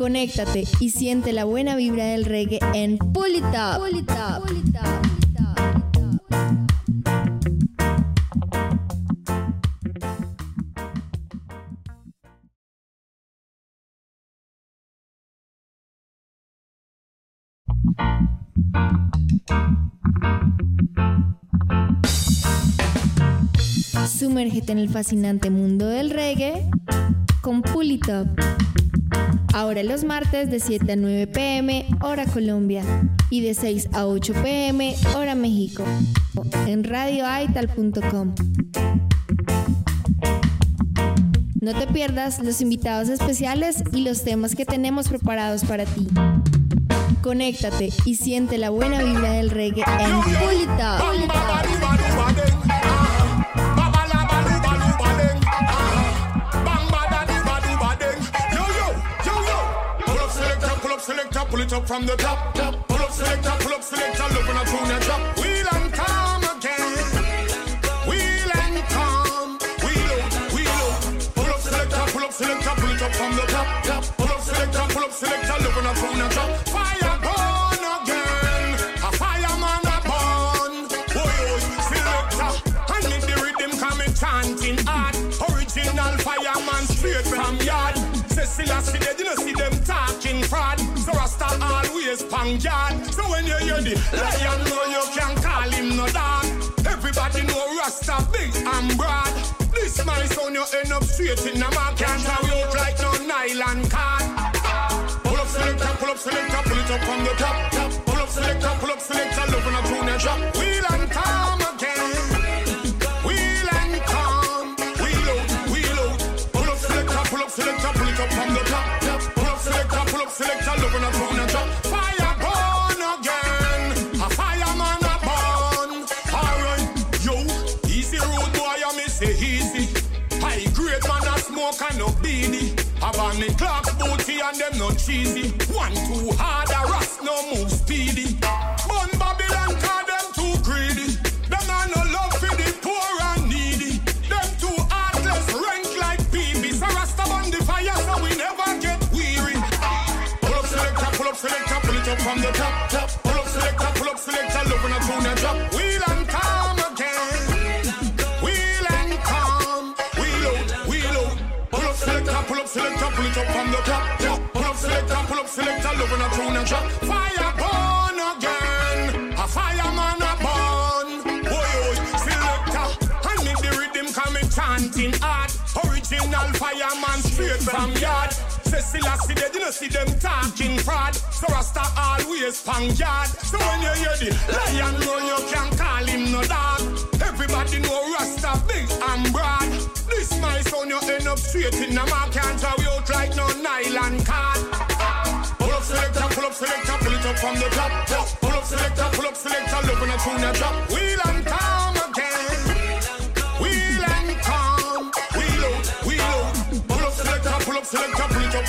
Conéctate y siente la buena vibra del reggae en Pulitop. Sumérgete en el fascinante mundo del reggae con Pulitop. Ahora los martes de 7 a 9 pm, hora Colombia, y de 6 a 8 pm, hora México, en radioaital.com. No te pierdas los invitados especiales y los temas que tenemos preparados para ti. Conéctate y siente la buena vibra del reggae en Pulitop. Pull it up from the top. top. Pull up selector, pull up selector, look when I tune and drop. Wheel and come again. Wheel and come. Wheel out, wheel out. Pull up selector, pull up selector, pull it up from the top. top. Pull up selector, pull up selector, look when I tune and drop. Fire burn again. A fireman a burn. Boy, boy, selector. I need the rhythm coming chanting hard. Original fireman straight from yard. Cecilia, see they didn't see pang yard. So when you hear the lion, know you can call him no dog. Everybody know Rasta big and broad. This my son, you end up straight in the mark. Can't carry out like no nylon card. Pull up selector, pull up selector, pull it up from the top. top. Pull up selector, pull up selector, love when I tune and drop. On clocks booty and them no cheesy. One too hard a rust no move speedy. Bun Babylon cause them too greedy. Them a no love for the poor and needy. Them too heartless rank like PB. So Rasta burn the fire so we never get weary. Pull up selector, pull up selector, pull it up from the top, up from the top, top. Pull up selector, pull up selector, love when I tune and drop. Fire burn again. A fireman a burn. Boy, oh, boy, selector. I need the rhythm coming chanting hard. Original fireman straight from yard. Cecilia see they didn't see them talking fraud. So Rasta always pang yard. So when you hear the lion know you can call him no dog. Everybody know Rasta big and broad. This my son you end up straight in the mark. Can't you out like no nylon card. Pull up selector, pull up selector, pull it up from the top. Pull up selector, pull up selector, look when I tune and drop.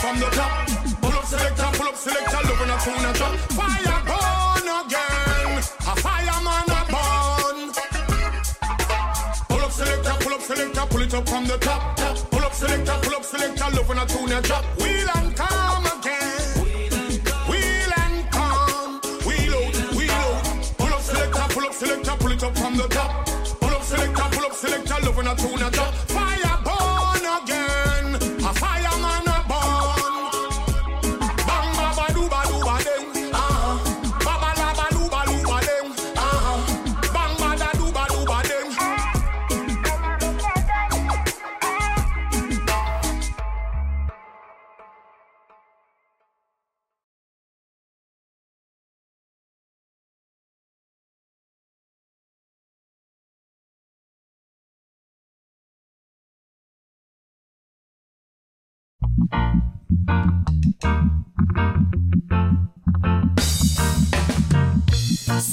From the top. Pull up selector, pull up selector, look when I tune and drop. Fire burn again. A fireman a burn. Pull up selector, pull up selector, pull it up from the top. Pull up selector, pull up selector, love when I tune and drop. Wheel and come again. Wheel and come. Wheel out, wheel out. Pull up selector, pull up selector, pull it up from the top. Pull up selector, pull up selector, love when I tune and drop.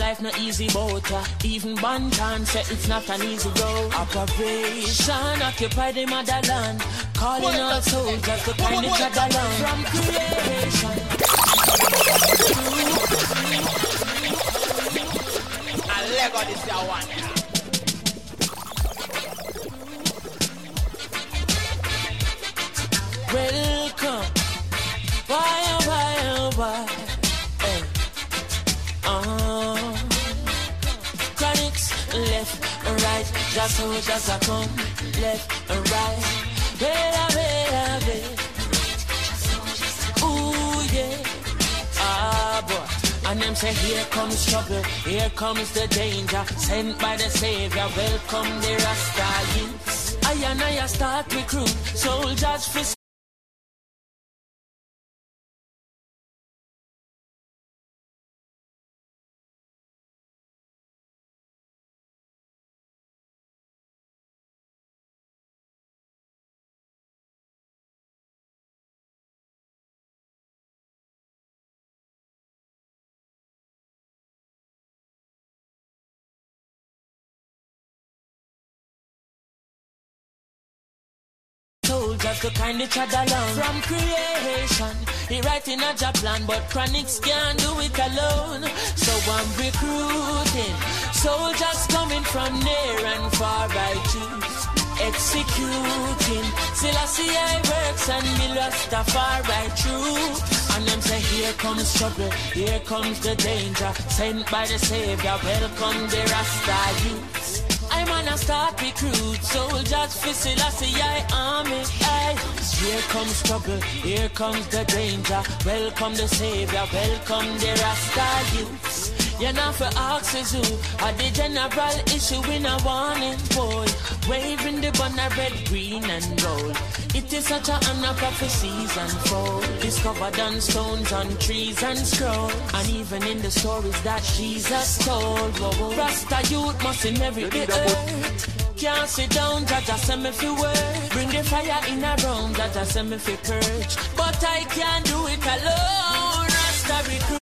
Life not easy boat Even Banton say eh, it's not an easy road. Operation occupy the motherland. Calling all soldiers to find each other land From creation. And Lego this your one Welcome. Why, oh, why, oh, and right Just soldiers are come left and right Bella, bella, bella. Ooh, yeah. Ah, boy. And them say here comes trouble. Here comes the danger. Sent by the savior. Welcome the Rasta youths. I and I start recruit. Soldiers for soldiers to kind each other along from creation. He writing a job plan, but Chronixx can't do it alone. So I'm recruiting soldiers coming from near and far. I choose executing. Selassie I see I works and me Rastafari true. And them say here comes trouble, here comes the danger. Sent by the Savior, welcome the Rasta youths. I'm on a start recruit soldiers for Selassie I army. Here comes trouble, here comes the danger. Welcome the savior, welcome the Rasta youths. You're not for axes who are the general issue in a warning boy. Waving the banner red, green and gold. It is such a honor prophecies unfold. Discovered on stones, on trees and scroll. And even in the stories that Jesus told. Whoa. Rasta youth must in every earth. Can't sit down, Jaja send me fi work. Bring the fire in a room, Jaja send me fi purge. But I can't do it alone. Rasta recruit.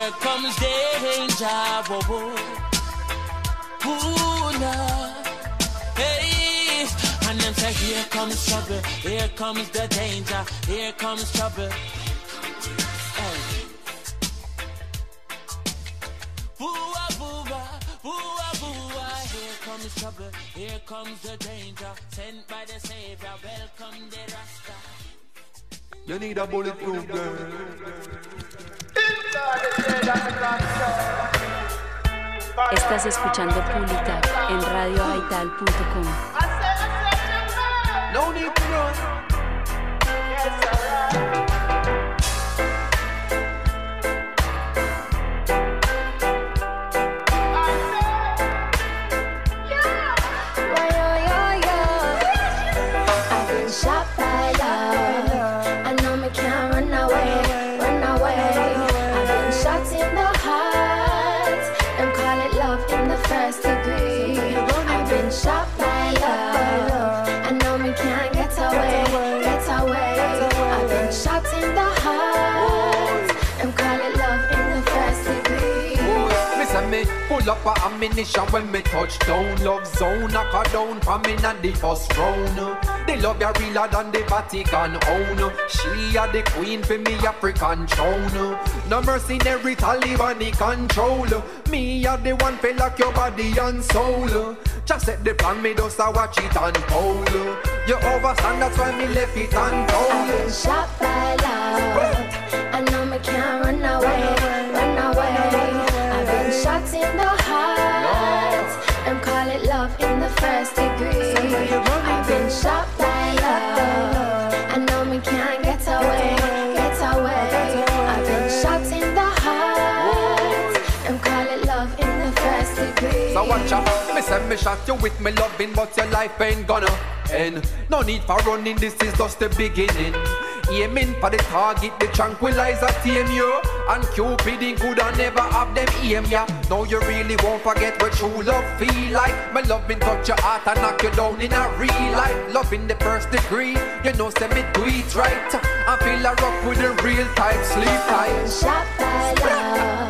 Here comes the danger, whoa, whoa. Ooh, nah. Hey, and then say, here comes trouble, here comes the danger, here comes trouble. Hey. Boo-ah, boo-ah. Here comes trouble, here comes the danger. Sent by the Savior, welcome the Rasta. You need a bulletproof girl. Estás escuchando Publica en radioaital.com. No a ammunition when me touch down. Love zone knock her down for me not the first round. The love ya realer than the Vatican own. She a the queen for me African throne. No mercy, every Taliban control. Me a the one for lock your body and soul. Just set the plan, me just a watch it unfold. You overstand, that's why me left it untold. shot by love. Shot you with me loving, but your life ain't gonna end. No need for running, this is just the beginning. Aiming for the target, the tranquilizer tame you. And Cupid in could have never have them aim ya. Now you really won't forget what true love feel like. My loving touch your heart and knock you down in a real life. Love in the first degree, you know say me do it right. I feel a rock with the real type, sleep tight. Shot by love.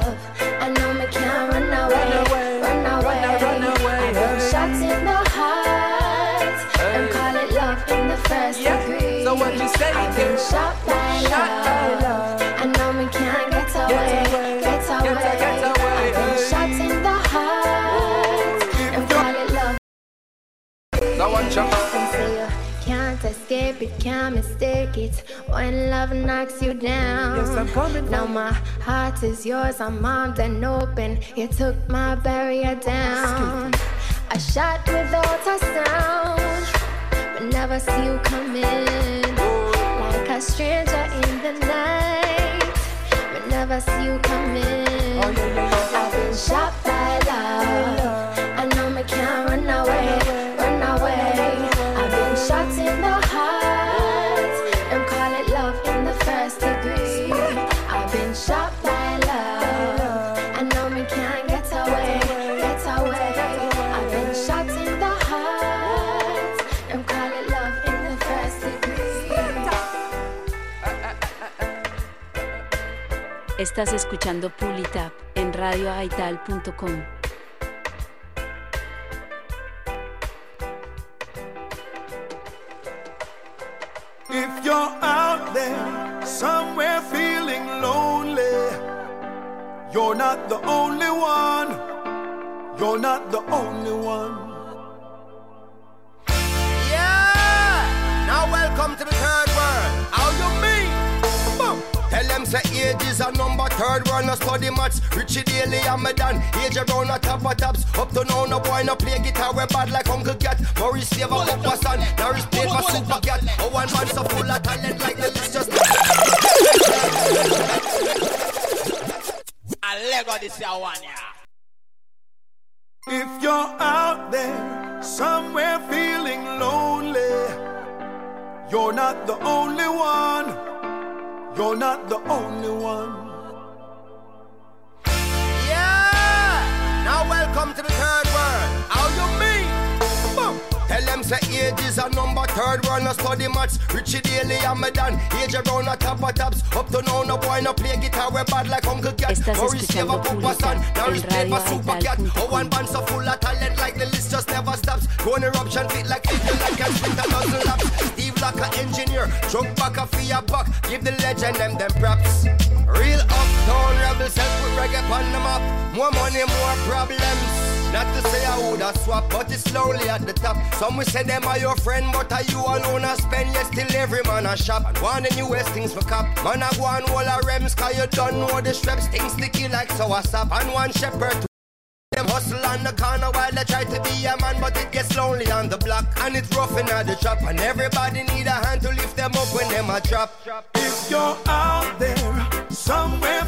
Escape it, can't mistake it. When love knocks you down. Yes, I'm coming Now my heart is yours, I'm armed and open. You took my barrier down. I shot without a sound, but never see you coming. Like a stranger in the night, but never see you coming. I've been shot by love. I know me can't Estás escuchando Publitap en radioaital.com. If you're out there somewhere feeling lonely, you're not the only one. You're not the only one. Yeah! Now welcome to the third say age is a number third world no study maths. Richie Daley and me done. Age around a top of tops. Up to now no boy no play guitar. We bad like Uncle Cat. Maurice Favor up for son Norris played for Super Cat. Oh one man so full of talent like the list just A Lego this year one, yeah. If you're out there somewhere feeling lonely, you're not the only one. You're not the only one. Yeah! Now welcome to the third world. How you mean? Boom. Tell them them say age is a number. Third world no study maths. Richie Daley and me done. Age around a top of tops. Up to now no boy no play guitar. We bad like Uncle Cat. Estás Or receive a escuchando papa son. Now en respect for Super Cat. Oh, one band so full of talent like the list just never stops. One eruption fit like fifty like a split a dozen laps. Like a engineer. Drunk back a fear buck. Give the legend them them props. Real uptown rebels help with reggae on the map. More money, more problems. Not to say I woulda swap, but it's slowly at the top. Some will say them are your friend, but are you alone I spend? Yes, still every man a shop. And one the newest things for cop. Man I go on all a rems, cause you don't know the straps. Things sticky like sour sap. And one shepherd them hustle on the corner while they try to be a man, but it gets lonely on the block. And it's rough in the trap. And everybody need a hand to lift them up when them a drop. If you're out there somewhere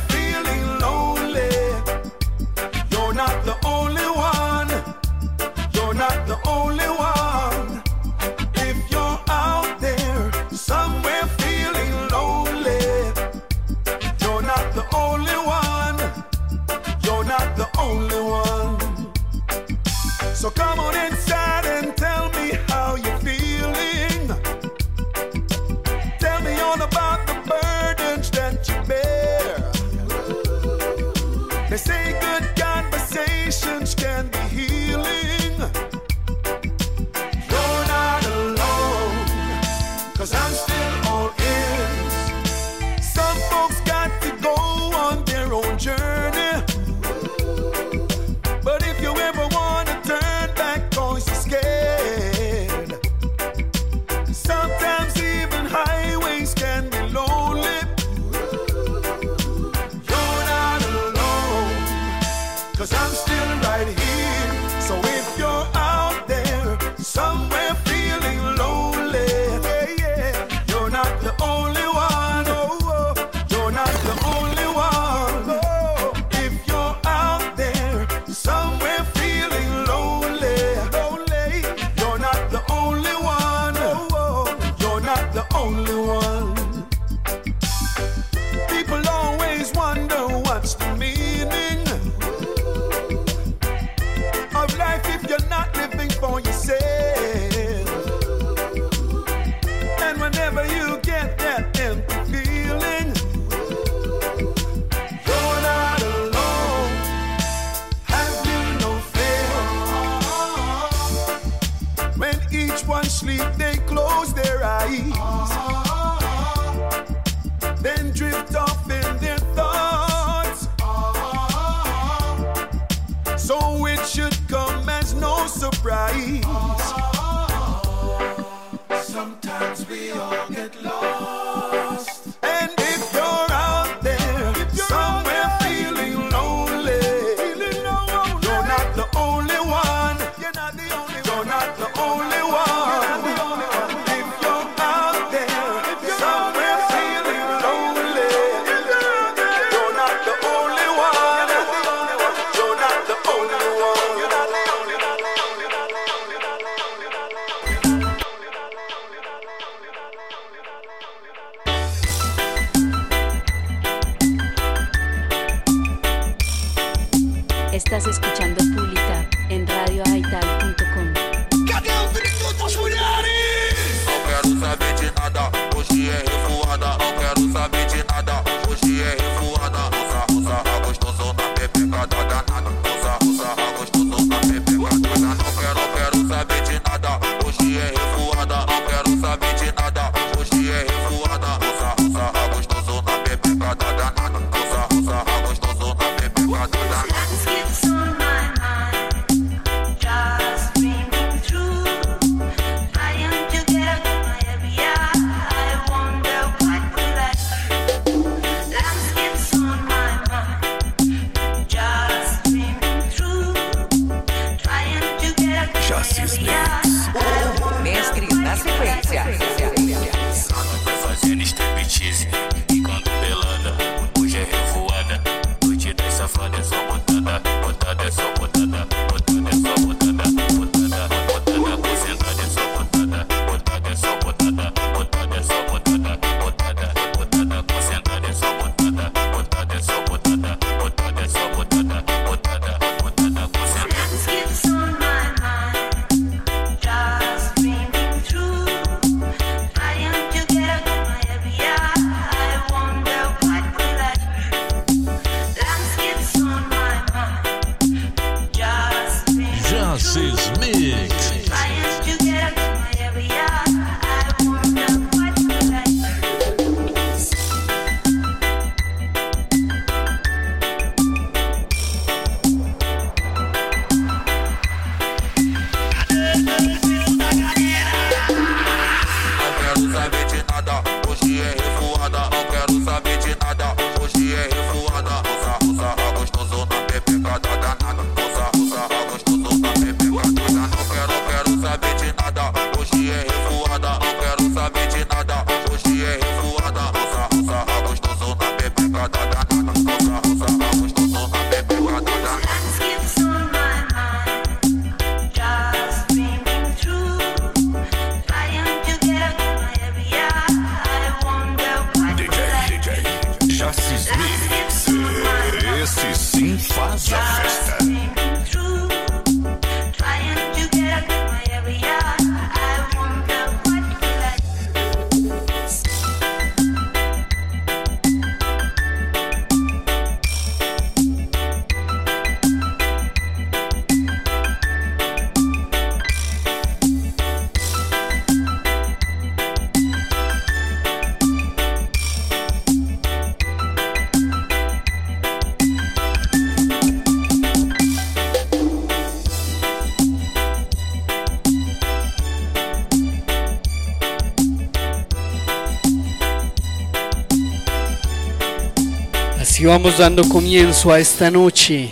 Así vamos dando comienzo a esta noche.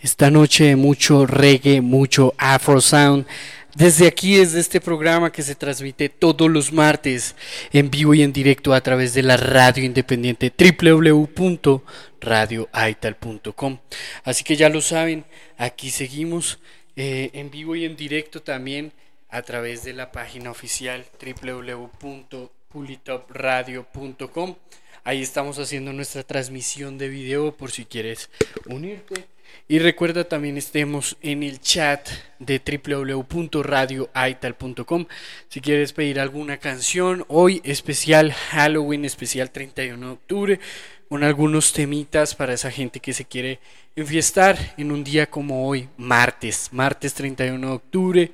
Esta noche de mucho reggae, mucho afro sound. Desde aquí, desde este programa que se transmite todos los martes en vivo y en directo a través de la radio independiente www.radioaital.com. Así que ya lo saben, aquí seguimos eh, en vivo y en directo también a través de la página oficial www.pulitopradio.com. Ahí estamos haciendo nuestra transmisión de video por si quieres unirte. Y recuerda también estemos en el chat de www.radioaital.com si quieres pedir alguna canción. Hoy especial Halloween, especial 31 de octubre, con algunos temitas para esa gente que se quiere enfiestar en un día como hoy, martes, martes 31 de octubre.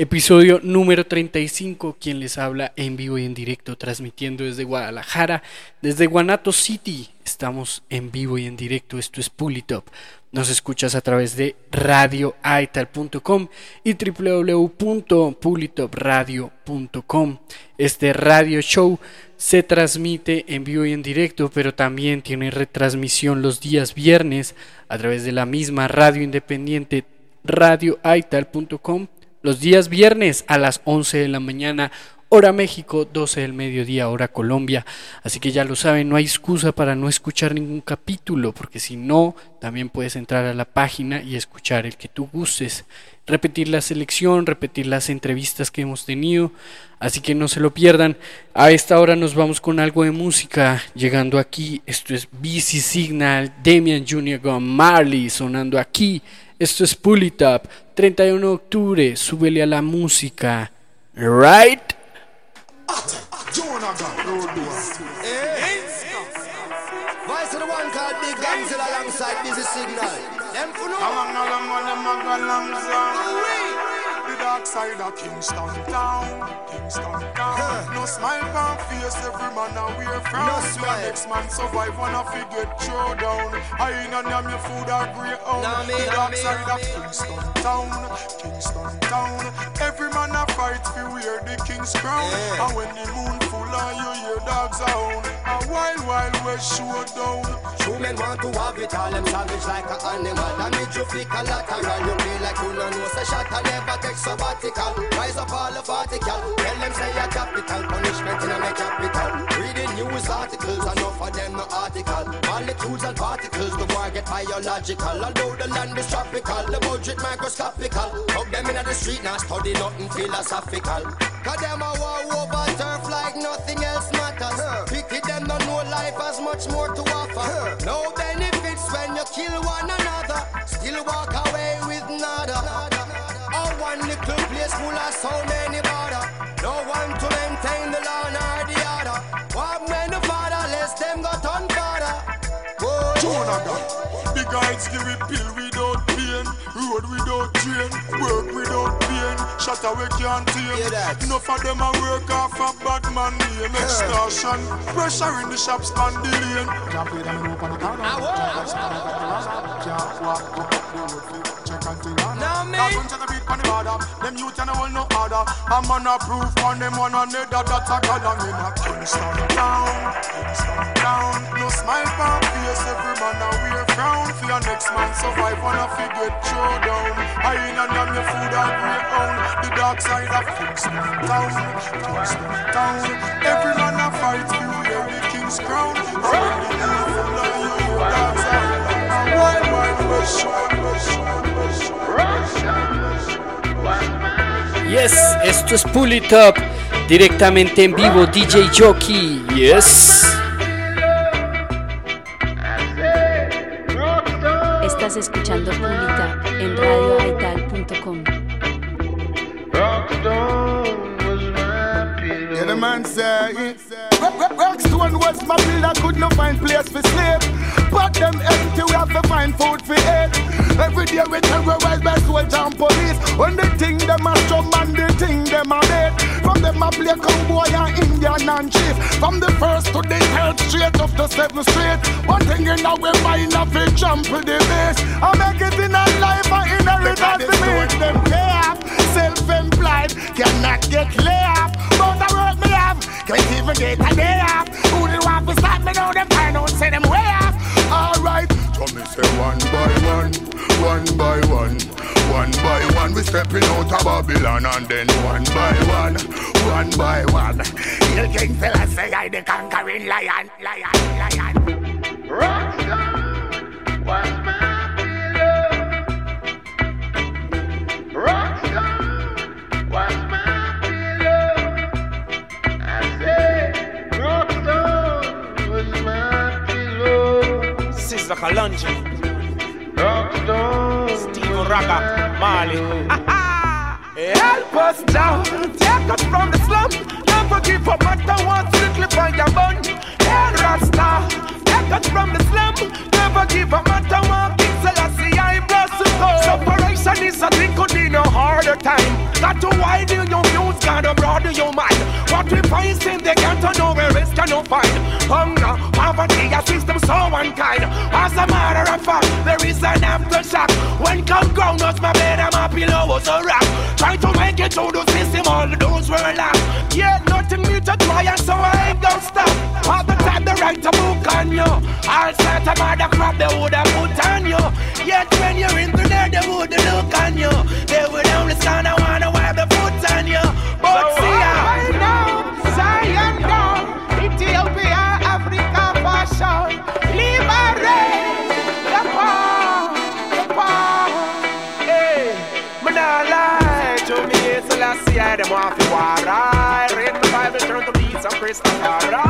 Episodio número 35, quien les habla en vivo y en directo, transmitiendo desde Guadalajara, desde Guanato City. Estamos en vivo y en directo, esto es Pulitop. Nos escuchas a través de radioaital.com y www.pulitopradio.com. Este radio show se transmite en vivo y en directo, pero también tiene retransmisión los días viernes a través de la misma radio independiente radioaital.com los días viernes a las 11 de la mañana, hora México, 12 del mediodía, hora Colombia. Así que ya lo saben, no hay excusa para no escuchar ningún capítulo, porque si no, también puedes entrar a la página y escuchar el que tú gustes. Repetir la selección, repetir las entrevistas que hemos tenido. Así que no se lo pierdan. A esta hora nos vamos con algo de música. Llegando aquí, esto es BC Signal, Damian Jr. con Marley sonando aquí. Esto es Pull It Up, 31 de octubre, súbele a la música. Right? Dark side of Kingston Town, Kingston Town. No smile on face, every man a wear frown. No smile. next man survive when I forget throw down. I ain't on them your food or grey own. Nah, me, The nah, dark me, side nah, of me. Kingston Town, Kingston Town. Every man a fight for wear the king's crown. Yeah. And when the moon full and you hear dogs hound, a wild, wild west showdown. True men want to have it all, them savage like an animal. And me you feel collateral, you feel like you don't know. Say shot and never take sabbatical. Rise up all the particle. Tell them say a capital punishment in a me capital. Reading news articles, enough of them no article. Molecules and particles, the war get biological. Although the land is tropical, the budget microscopical. Hug them in the street, now study nothing philosophical. Cause them a war over turf like nothing else matters. Pity them don't know life has much more to offer. No benefits when you kill one another. Still walk away with nada. Oh, one little place full of so many bother. No one to maintain the law nor the order. What men the fatherless, them got on father. Whoa. Jonah got The guides give it pill without pain Road without train Work without pain shut away we can't tame. Enough of them a work off a bad man name. Extortion, pressure in the shops on the lane. Can't pay them no on the corner. Can't walk up the road fi check and feel on. Now me. Cause when check a beat on the border, them youth and hold no order. I'm on a proof on them one another that's a god and in a Kingston town. Kingston town. No smile for face, every man a wear frown. For your next man survive and a fi get throw down. I in and them your food a great own. The dark side of Kingston town. Kingston town. Every man a fight for wear the king's crown. And Yes, esto es Pull It Up, directamente en vivo DJ Jockey. Yes. Estás escuchando Pulita en radioaital.com. man say Rockstone was my pillar, could not find place for sleep. But them empty, we have to find food for eat. Every day we terrorize by soldier and police. When they think them a strong man, they think them a dead. From them a play cowboy and Indian and chief. From the first to the third straight of the seventh street. One thing in our mind, a fi jump to the base. I make it in a life, I inheritance to one, one by one, one by one. We stepping out of Babylon and then one by one, one by one. You king fella say I the conquering lion, lion, lion. Rockstar, what's my pillow? Rockstar, what's my pillow? I say, Rockstar, what's my pillow? Sister Kalonji, Rockstar, Steve Raga, Marley. Help us down, take us from the slum. Never give up, matter what, strictly by your bun. Hey, Rasta, take us from the slum. Never give up, matter what, King Selassie, I bless Separation is a thing, could be no harder time. Got to widen your views, gotta broaden your mind. What we find in the ghetto, nowhere else can you find. Hunger, poverty, a system so unkind. As a matter of fact, there is an aftershock. When come ground, us my bed and my pillow was a rock. Try to make it through the system, all the doors were locked. Yeah, nothing new to try, and so I ain't gonna stop. All the time they write a book on you. All sorts of other crap they would have put on you. Yet when you're into there, they would look on you. They would only stand and wanna wipe the foot on you. But see uh, ya. now, Zion down, Ethiopia, Africa, fashion, liberate the poor, the poor. Hey, me nah lie to me, so let's see how them want to war, right? Read the Bible, turn to peace and Christopher, right?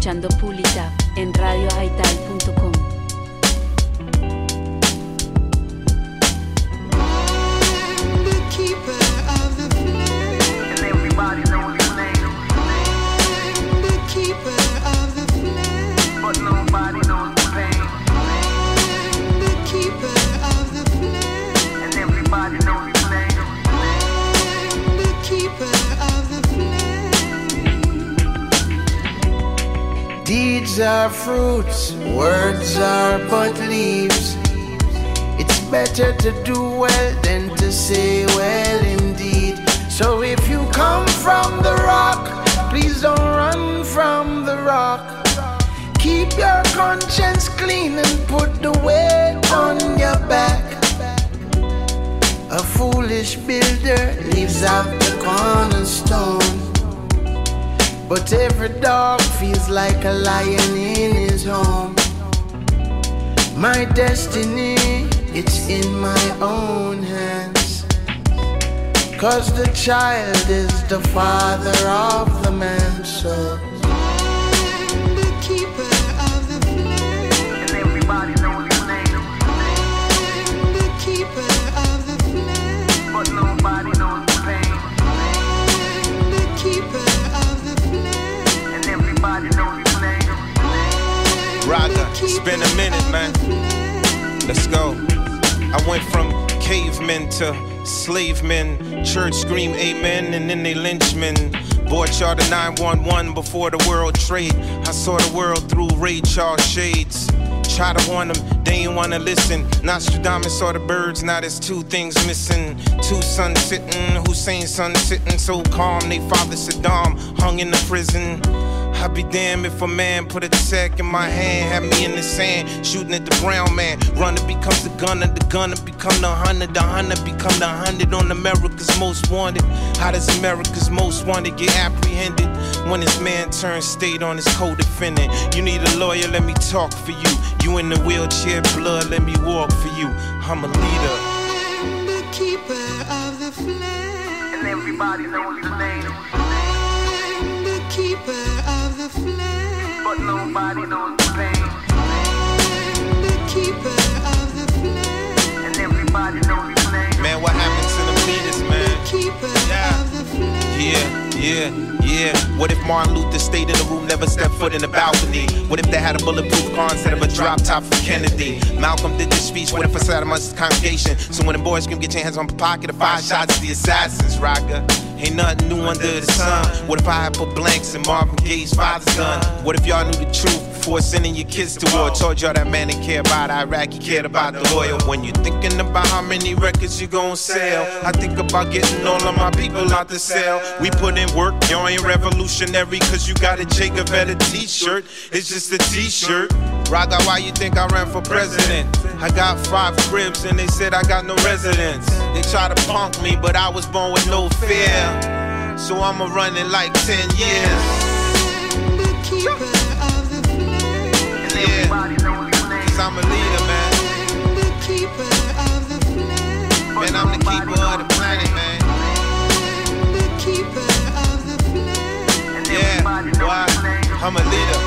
escuchando Publi. Fruits, words are but leaves. It's better to do well than to say well indeed. So if you come from the rock, please don't run from the rock. Keep your conscience clean and put the weight on your back. A foolish builder leaves out the cornerstone. But every dog feels like a lion in his home. My destiny, it's in my own hands. Cause the child is the father of the man, so. Raga, it's been a minute, man. Let's go. I went from cavemen to slave men. Church scream amen, and then they lynch men. Bought y'all the 911 before the world trade. I saw the world through Ray Charles shades. Try to warn them, they ain't wanna listen. Nostradamus saw the birds, now there's two things missing. Two sons sitting, Hussein son sitting so calm. They father Saddam hung in the prison. I'd be damned if a man put a tech in my hand, had me in the sand, shooting at the brown man. Runner becomes the gunner, the gunner become the hunter, the hunter become the hundred on America's most wanted. How does America's most wanted get apprehended? When his man turns state on his co-defendant. You need a lawyer, let me talk for you. You in the wheelchair, blood, let me walk for you. I'm a leader. I'm the keeper of the flame. And everybody knows his name. I'm the keeper of the flame. But nobody knows the pain. I'm the keeper of the flame. And everybody knows his name. Man, what happened to the leaders, man? Keeper Yeah. of the flame. Yeah, yeah, yeah. What if Martin Luther stayed in the room, never stepped foot in the balcony? What if they had a bulletproof car instead of a drop top for Kennedy? Malcolm did this speech, what if I sat amongst the congregation? So when the boys scream, get your hands on the pocket of five shots to the assassins, rocker. Ain't nothing new under the sun. What if I had put blanks in Marvin Gaye's father's gun? What if y'all knew the truth before sending your kids to war? Told y'all that man didn't care about Iraq, he cared about the oil. When you thinking about how many records you gon' sell, I think about getting all of my people out the cell. We put in work, y'all ain't revolutionary, cause you got a Che Guevara t-shirt. It's just a t-shirt. Raga, why you think I ran for president? I got five cribs and they said I got no residence. They try to punk me, but I was born with no fear. So I'ma run in like 10 years. Yeah, I'm a leader, man. I'm the keeper of the flame. Man, I'm the keeper of the planet, man. Yeah, why? I'm a leader.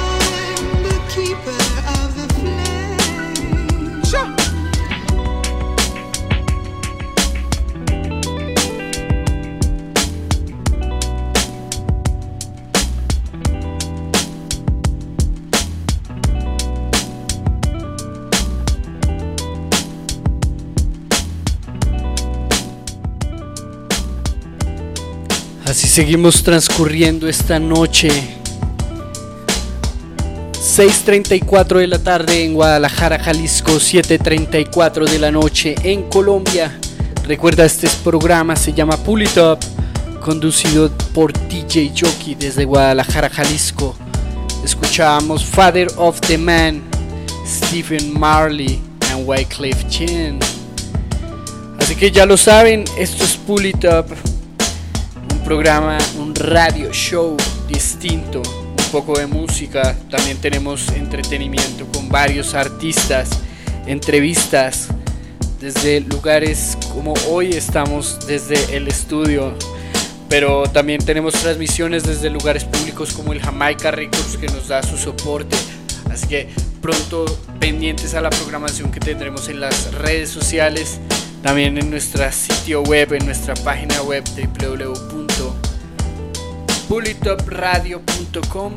Así seguimos transcurriendo esta noche. 6.34 de la tarde en Guadalajara, Jalisco, 7.34 de la noche en Colombia. Recuerda, este programa se llama Pull It Up, conducido por DJ Jockey desde Guadalajara, Jalisco. Escuchábamos Father of the Man, Stephen Marley and Wycliffe Chin. Así que ya lo saben, esto es Pull It Up, un programa, un radio show distinto, poco de música, también tenemos entretenimiento con varios artistas, entrevistas desde lugares como hoy estamos desde el estudio, pero también tenemos transmisiones desde lugares públicos como el Jamaica Records que nos da su soporte, así que pronto pendientes a la programación que tendremos en las redes sociales también en nuestro sitio web, en nuestra página web www.pulitopradio.com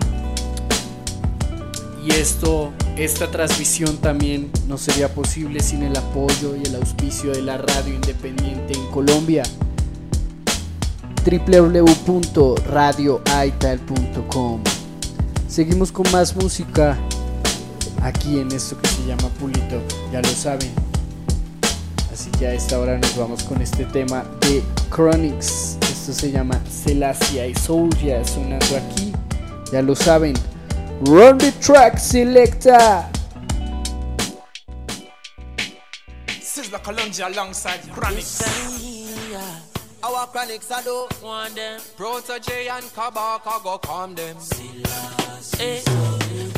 y esto, esta transmisión también no sería posible sin el apoyo y el auspicio de la radio independiente en Colombia www.radioaital.com Seguimos con más música aquí en esto que se llama Pulito, ya lo saben. Así que a esta hora nos vamos con este tema de Chronics. Esto se llama Celasia y Soulja sonando aquí, ya lo saben. Run the track, selecta. Sizzla Kalonji alongside Chronixx. Our chronics I do want them. Protoje and Kabaka go calm them. Eh,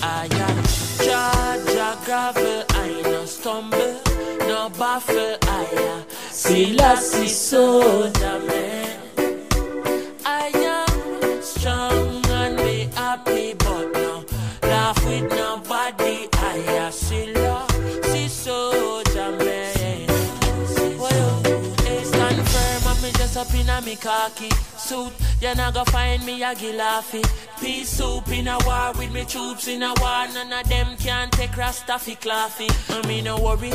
I am Jaja gravel, I no stumble, no baffle, I am Selassie soldier man. Strong and be happy, but no laugh with nobody. Me khaki suit. You're not go find me a gilafi. Peace soup in a war with me troops in a war. None of them can take Rastafi claffy. I mean no worry.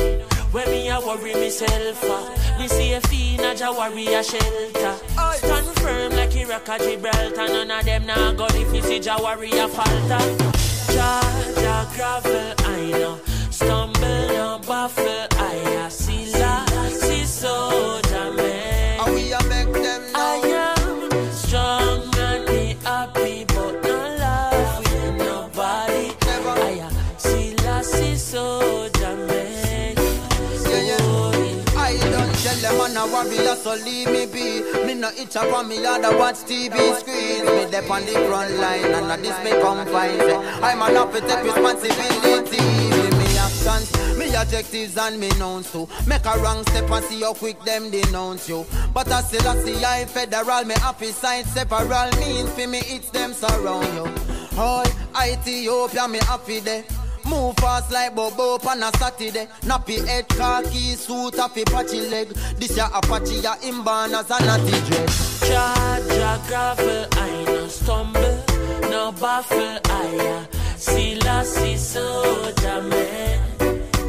When me a worry myself, uh, me see a fiend a ja worry a shelter. Stand firm like Iraq a Gibraltar. None of them now go if you see ja worry a falter. Ja ja gravel, I know. Stumble no baffle, a warrior, so leave me be. Me no itch up on me, other watch TV screens. Me dep on the front line, and at this me come find. I'm an up to take responsibility. Me, me actions, me objectives, and me nouns too. Make a wrong step and see how quick them denounce you. But I still I see I federal, me happy side separal means for me it's them surround you. All Ethiopia, me happy there. Move fast like Bobo on a Saturday. Nappy head, khaki suit, happy patchy leg. This ya Apache, ya inborn as a natty dread. Jaja gravel, I no stumble, no baffle, I am Selassie soldier man.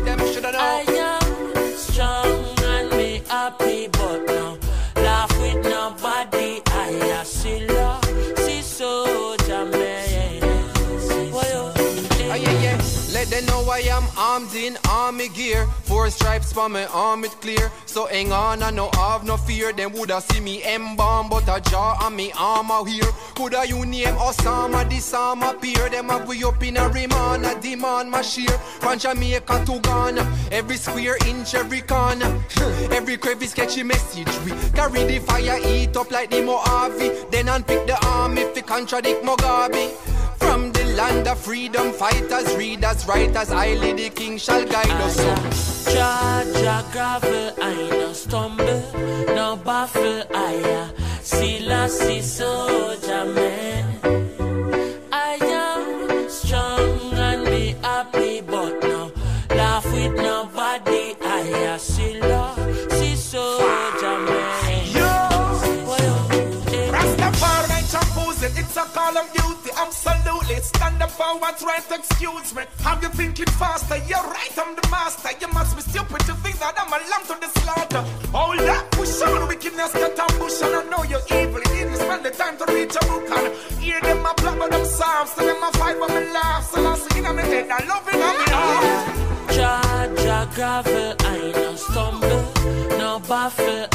Them shoulda know. I am strong and be happy, armed in army gear. Four stripes for my arm it clear. So hang on, I no have no fear. Them woulda see me embalm, but a jaw on me arm out here. Coulda you name Osama, this arm appear. Them a way up in a remand, a demand my share. From Jamaica to Ghana, every square inch, every corner. every crevice catchy message. We carry the fire, eat up like the Mojave. Then unpick the arm if contradict Mugabe. From land of freedom, fighters, readers, writers, highly the king shall guide us. So. Jaja gravel, I no stumble, no baffle, I am Selassie soldier man. What's right, excuse me. Have you thinking faster? You're right, I'm the master. You must be stupid to think that I'm a lamb to the slaughter. Hold up, push on, wickedness get ambush, and I know you're evil. You didn't spend the time to reach a book and hear them a plot with them songs, so them a fight with me laugh. So I see in my head, I love it on me heart. Jaja gravel, I no ah. stumble, no baffle,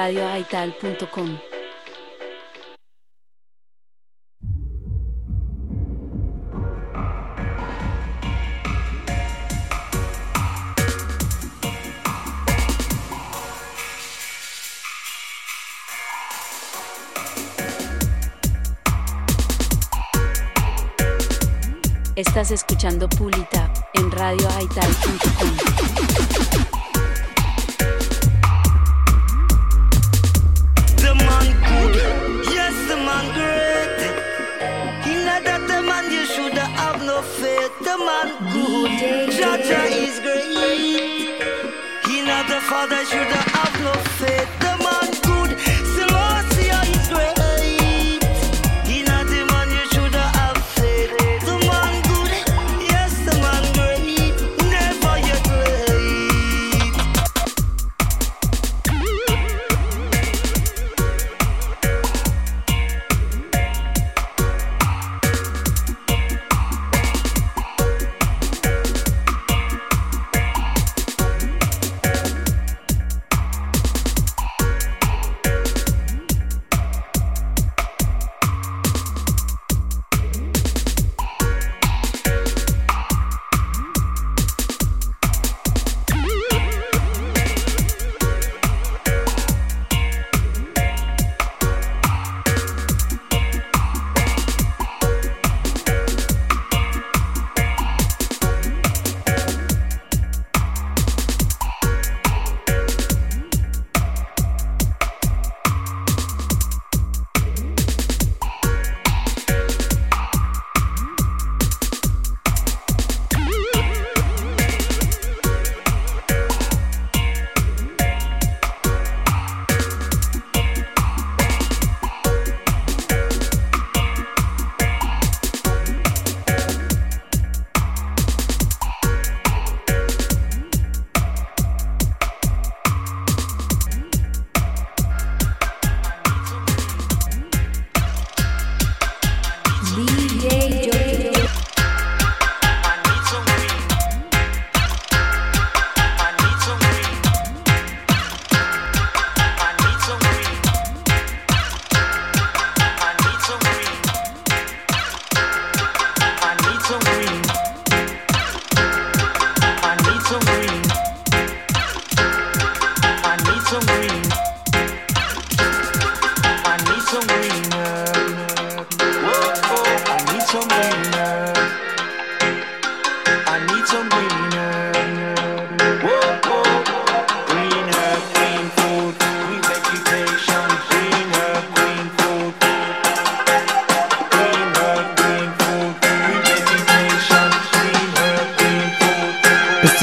radioaital.com. Estás escuchando Pulita en radioaital.com. the man good. Jaja is great. He not the father should have.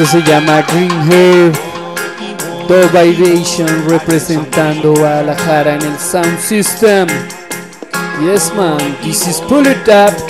se llama Green Hair Dog Vibration representando Guadalajara en el Sound System. Yes man, this is Pull It Up.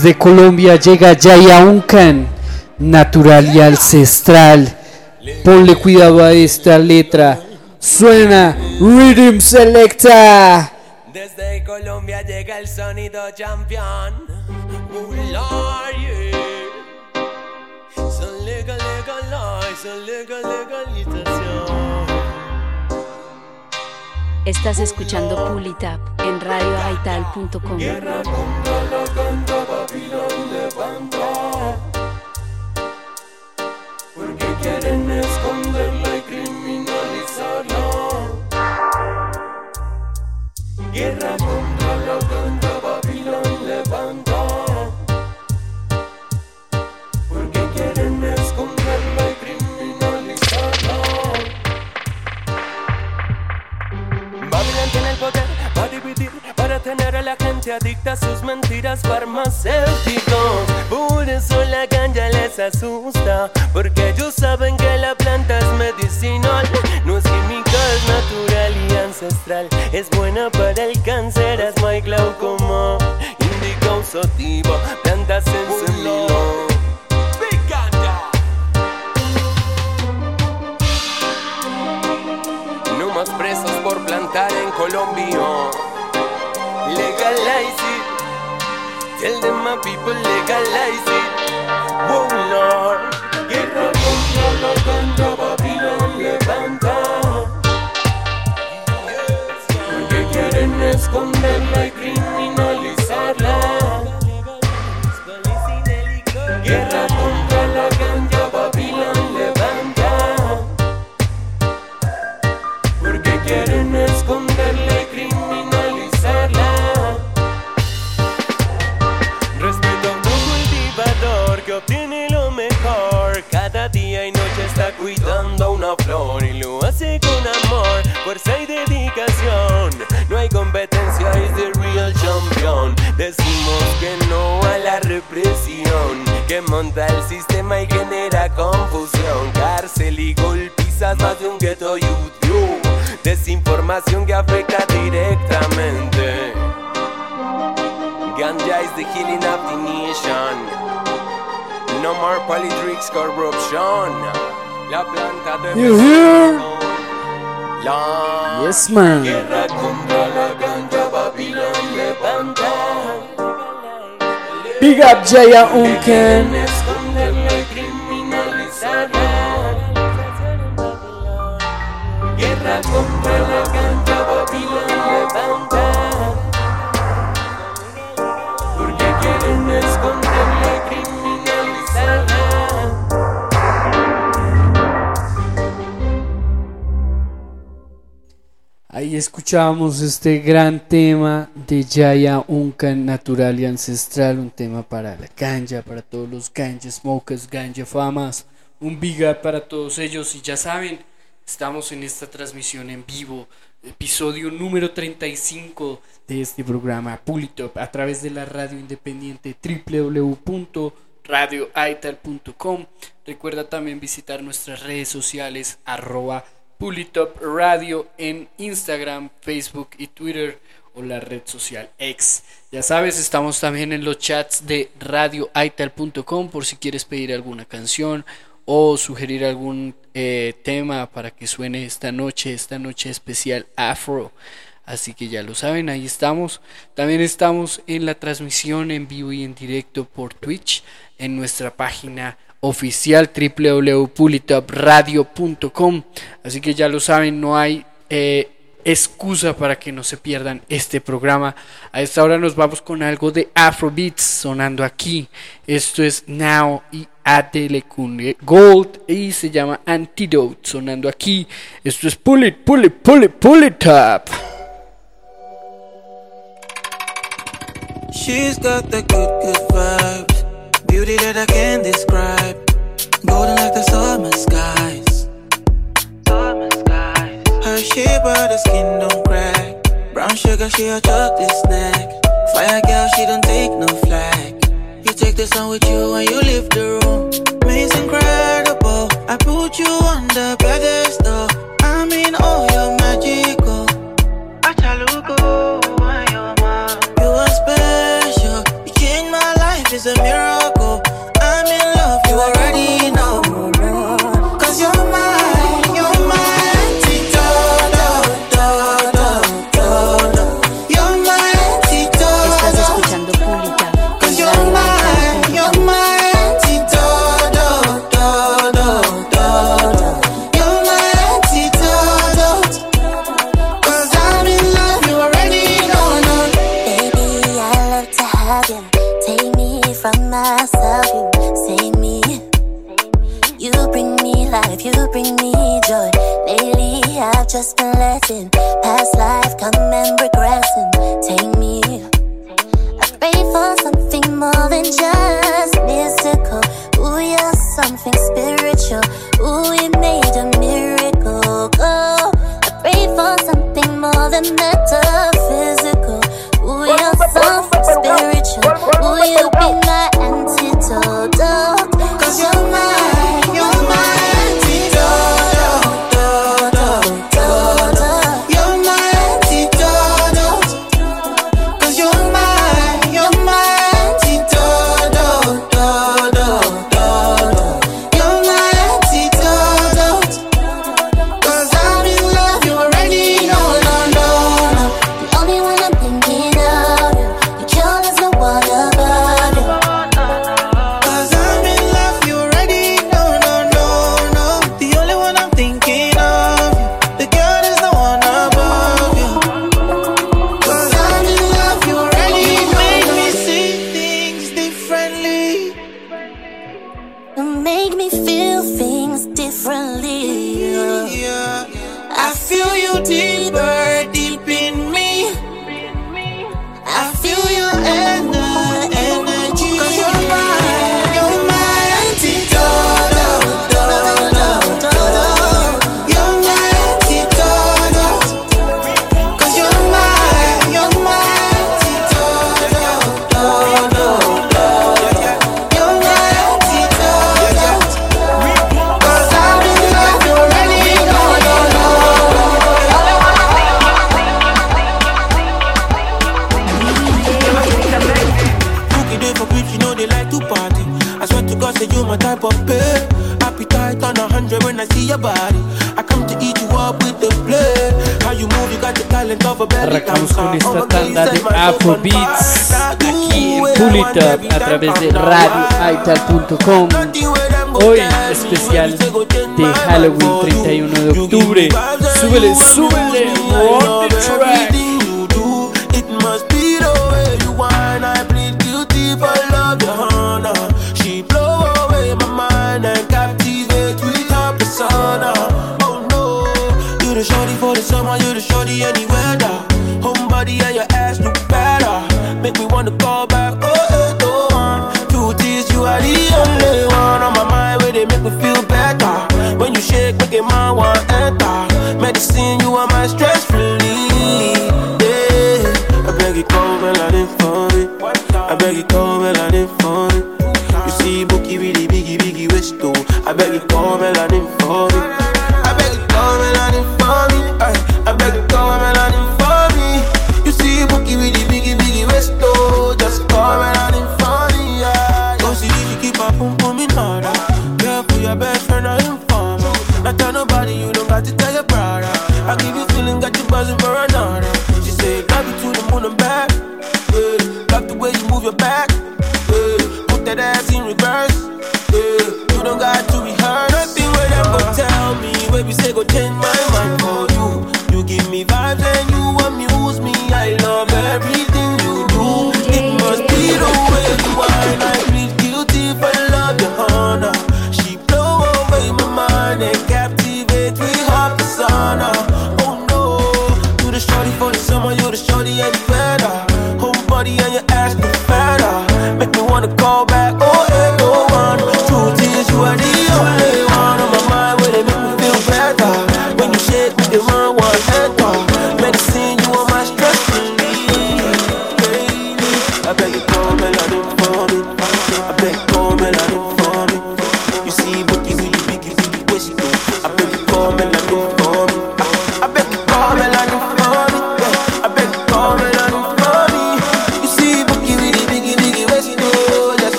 Desde Colombia llega Yaya Uncan, natural y ancestral. Ponle cuidado a esta letra. Suena Rhythm Selecta. Desde Colombia llega el sonido champion. Lord, yeah. Son legal, legalize, son legal, legalización. Estás escuchando Pulitap en radioaital.com. para tener a la gente adicta a sus mentiras farmacéuticos. Por eso la ganja les asusta, porque ellos saben que la planta es medicinal. No es química, es natural y ancestral. Es buena para el cáncer, asma y glaucoma. Indica usativa, plantas en más presos por plantar en Colombia. Tell them my people legalize it. Oh Lord. Guerra contra la Babilón levanta. Quieren esconderla monta el sistema y genera confusión. Cárcel y golpizas más de un ghetto youth. yo. Desinformación que afecta directamente. Ganja is the healing of the nation. No more politics, corruption. La planta de You hear? La Yes, man. guerra contra la ganja, Babilón levanta. Big up Jaya criminalizarla. Guerra contra la Ahí escuchábamos este gran tema de Jaya Uncan natural y ancestral, un tema para la ganja, para todos los ganja smokers, ganja famas, un big up para todos ellos y ya saben, estamos en esta transmisión en vivo, episodio número 35 de este programa Pulitop a través de la radio independiente www.radioaital.com. Recuerda también visitar nuestras redes sociales arroba Pulitop Radio en Instagram, Facebook y Twitter o la red social X. Ya sabes, estamos también en los chats de radioaital.com por si quieres pedir alguna canción o sugerir algún eh, tema para que suene esta noche, esta noche especial afro. Así que ya lo saben, ahí estamos. También estamos en la transmisión en vivo y en directo por Twitch en nuestra página oficial www.pulitopradio.com. Así que ya lo saben, no hay eh, excusa para que no se pierdan este programa. A esta hora nos vamos con algo de Afrobeats sonando aquí. Esto es Now y con Gold y se llama Antidote sonando aquí. Esto es Pull It, Pull It, Pull It, Pull It Up. She's got the good, good vibes. Beauty that I can't describe. Golden like the summer skies. Summer skies. Her shape, but the skin don't crack. Brown sugar, she a chocolate snack. Fire girl, she don't take no flag. You take the sun with you when you leave the room.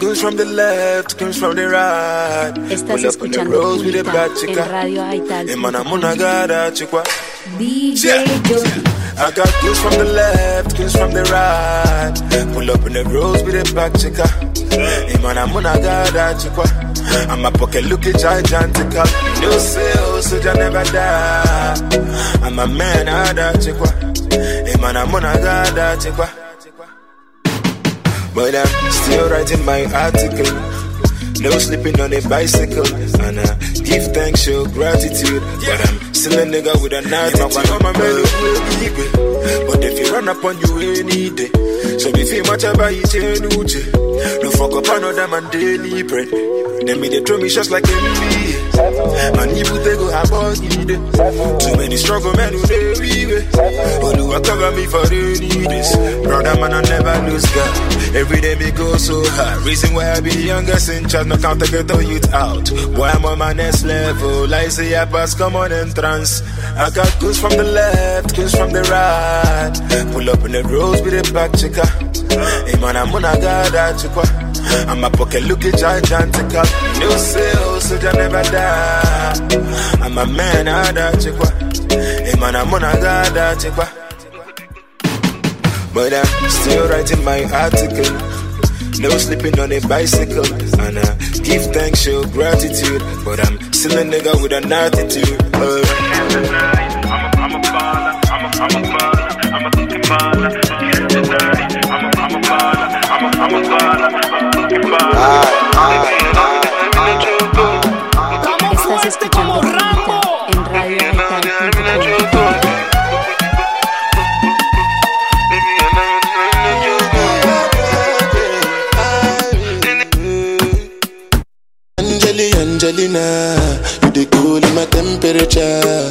Goons from the left, goons from the right. Estás Pull up on the escuchando roads with a Pulita bad en. Radio Aital. Eh, man, I'm on a gada chica. DJ Johnny. I got goons from the left, goons from the right. Pull up in the roads with eh, a back chica. Hey man, I'm on a gada chica. And my pocket looking gigantical. No sales, so I never die. I'm a man, I die chica. Hey eh, man, I'm on a gada chica. Still writing my article. No sleeping on a bicycle. And I give thanks, show gratitude. But I'm still a nigga with an attitude. But if you run up on you any day, so if you much about it, no fuck up another man daily bread. Then me they throw me shots like NBA. Too many struggle men who they read But do I cover me for any this? Brother man, I never lose God. Every day me go so hard. Reason why I be the youngest in charge, no count to get the youth out. Boy, I'm on my next level. I say I pass, come on entrance. I got goods from the left, goods from the right. Pull up in the roads with a back chica. Hey man, I'm on a god that chica. And my pocket looking gigantical. No sales, so I never die. I'm a man, I die chica. Hey man, I'm on a god that chica. But I'm still writing my article. No sleeping on a bicycle. And I give thanks, show gratitude. But I'm still a nigga with an attitude. Uh, Escuchando Pulita en Radio Aital. Angeli, Angelina, you the cool in my temperature.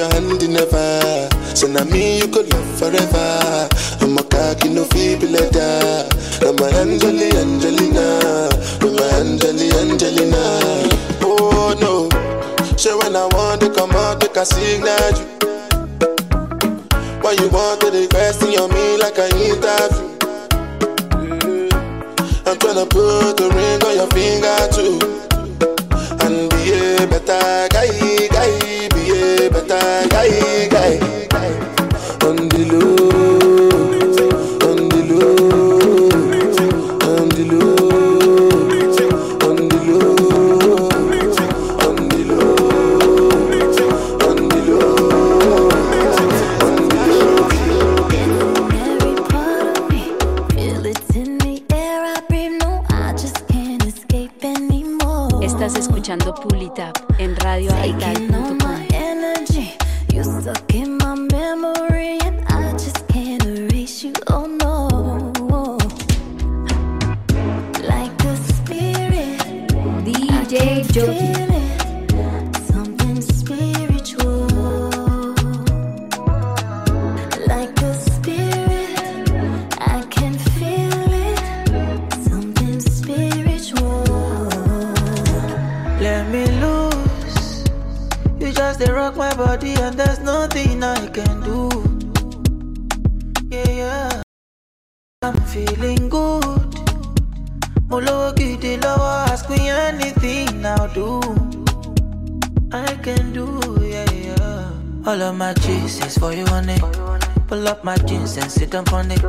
in your hand never. So now me you could love forever. I'm a cocky no feeble letter. I'm a Angeli Angelina, I'm a Angeli Angelina. Oh no, so when I want to come out, make a signal. Why you want to question on me like I interview? Mm-hmm. I'm tryna put the ring on your finger too. And be a better guy, a guy. On the low, body and there's nothing I can do. Yeah, yeah. I'm feeling good. Mologi the lover, ask me anything I'll do. I can do, yeah, yeah. All of my cheese is for you on. Pull up my jeans and sit down on it.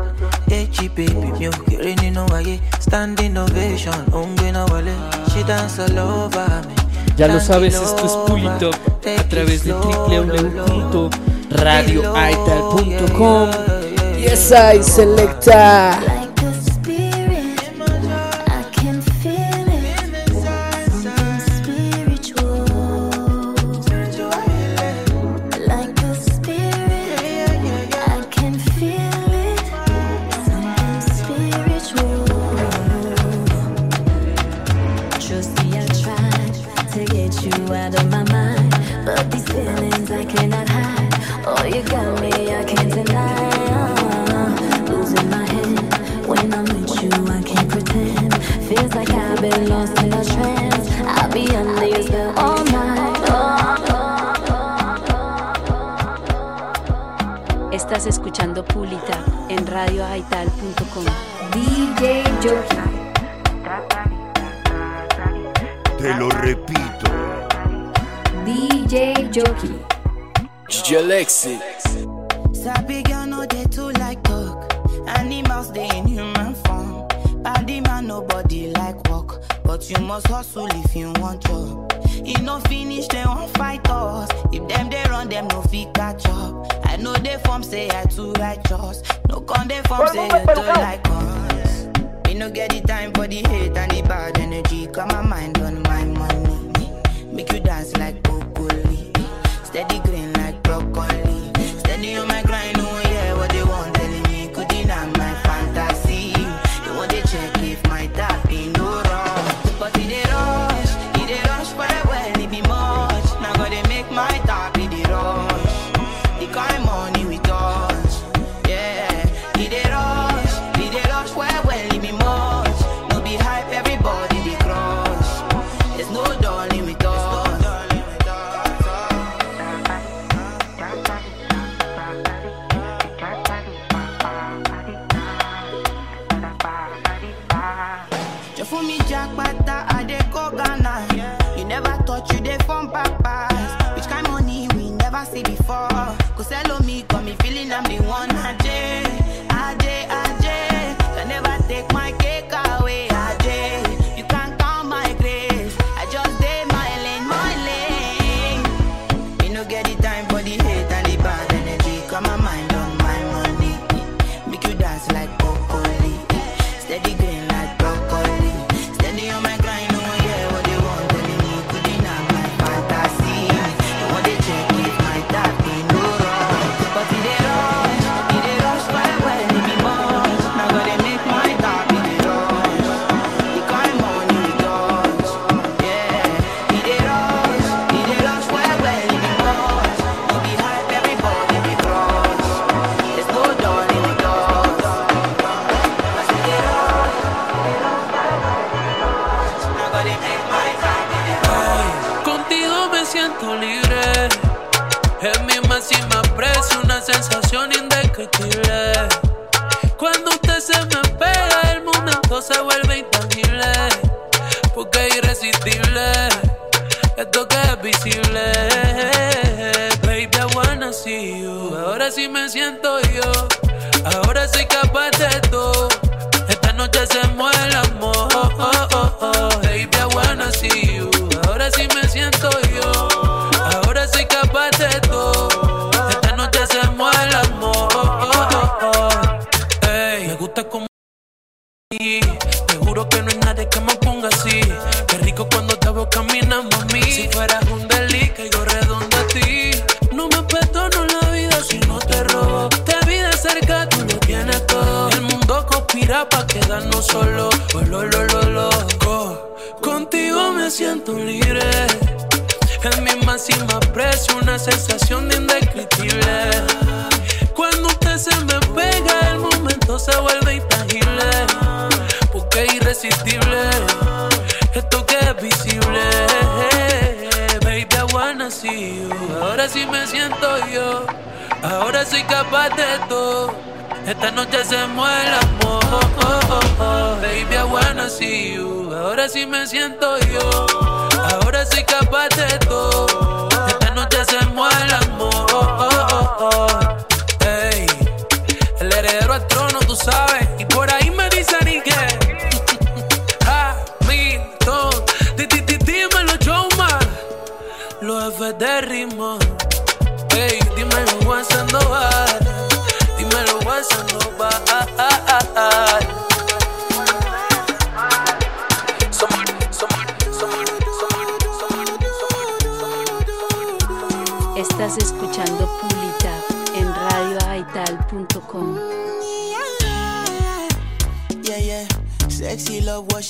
H baby, you get in no way. Standing ovation, I'm wallet. She dance all over me. Ya lo sabes, esto es Pulitop a través de www.radioaital.com. Yes, I selecta. Ahora sí me siento yo, ahora soy capaz de todo. Esta noche se mueve el amor. Oh, oh, oh, oh. Baby, I wanna see you. Ahora sí me siento yo. Quedarnos solos. Lo, lo, lo, loco. Contigo me siento libre. Es mi máxima precio, una sensación indescriptible. Cuando usted se me pega, el momento se vuelve intangible. Porque es irresistible, esto que es visible. Baby, I wanna. Ahora sí me siento yo, ahora soy capaz de todo. Esta noche se muere el amor. Baby, I wanna see you. Ahora sí me siento yo, ahora soy capaz de todo. Esta noche se muere el amor. Ey, el heredero al trono, tú sabes.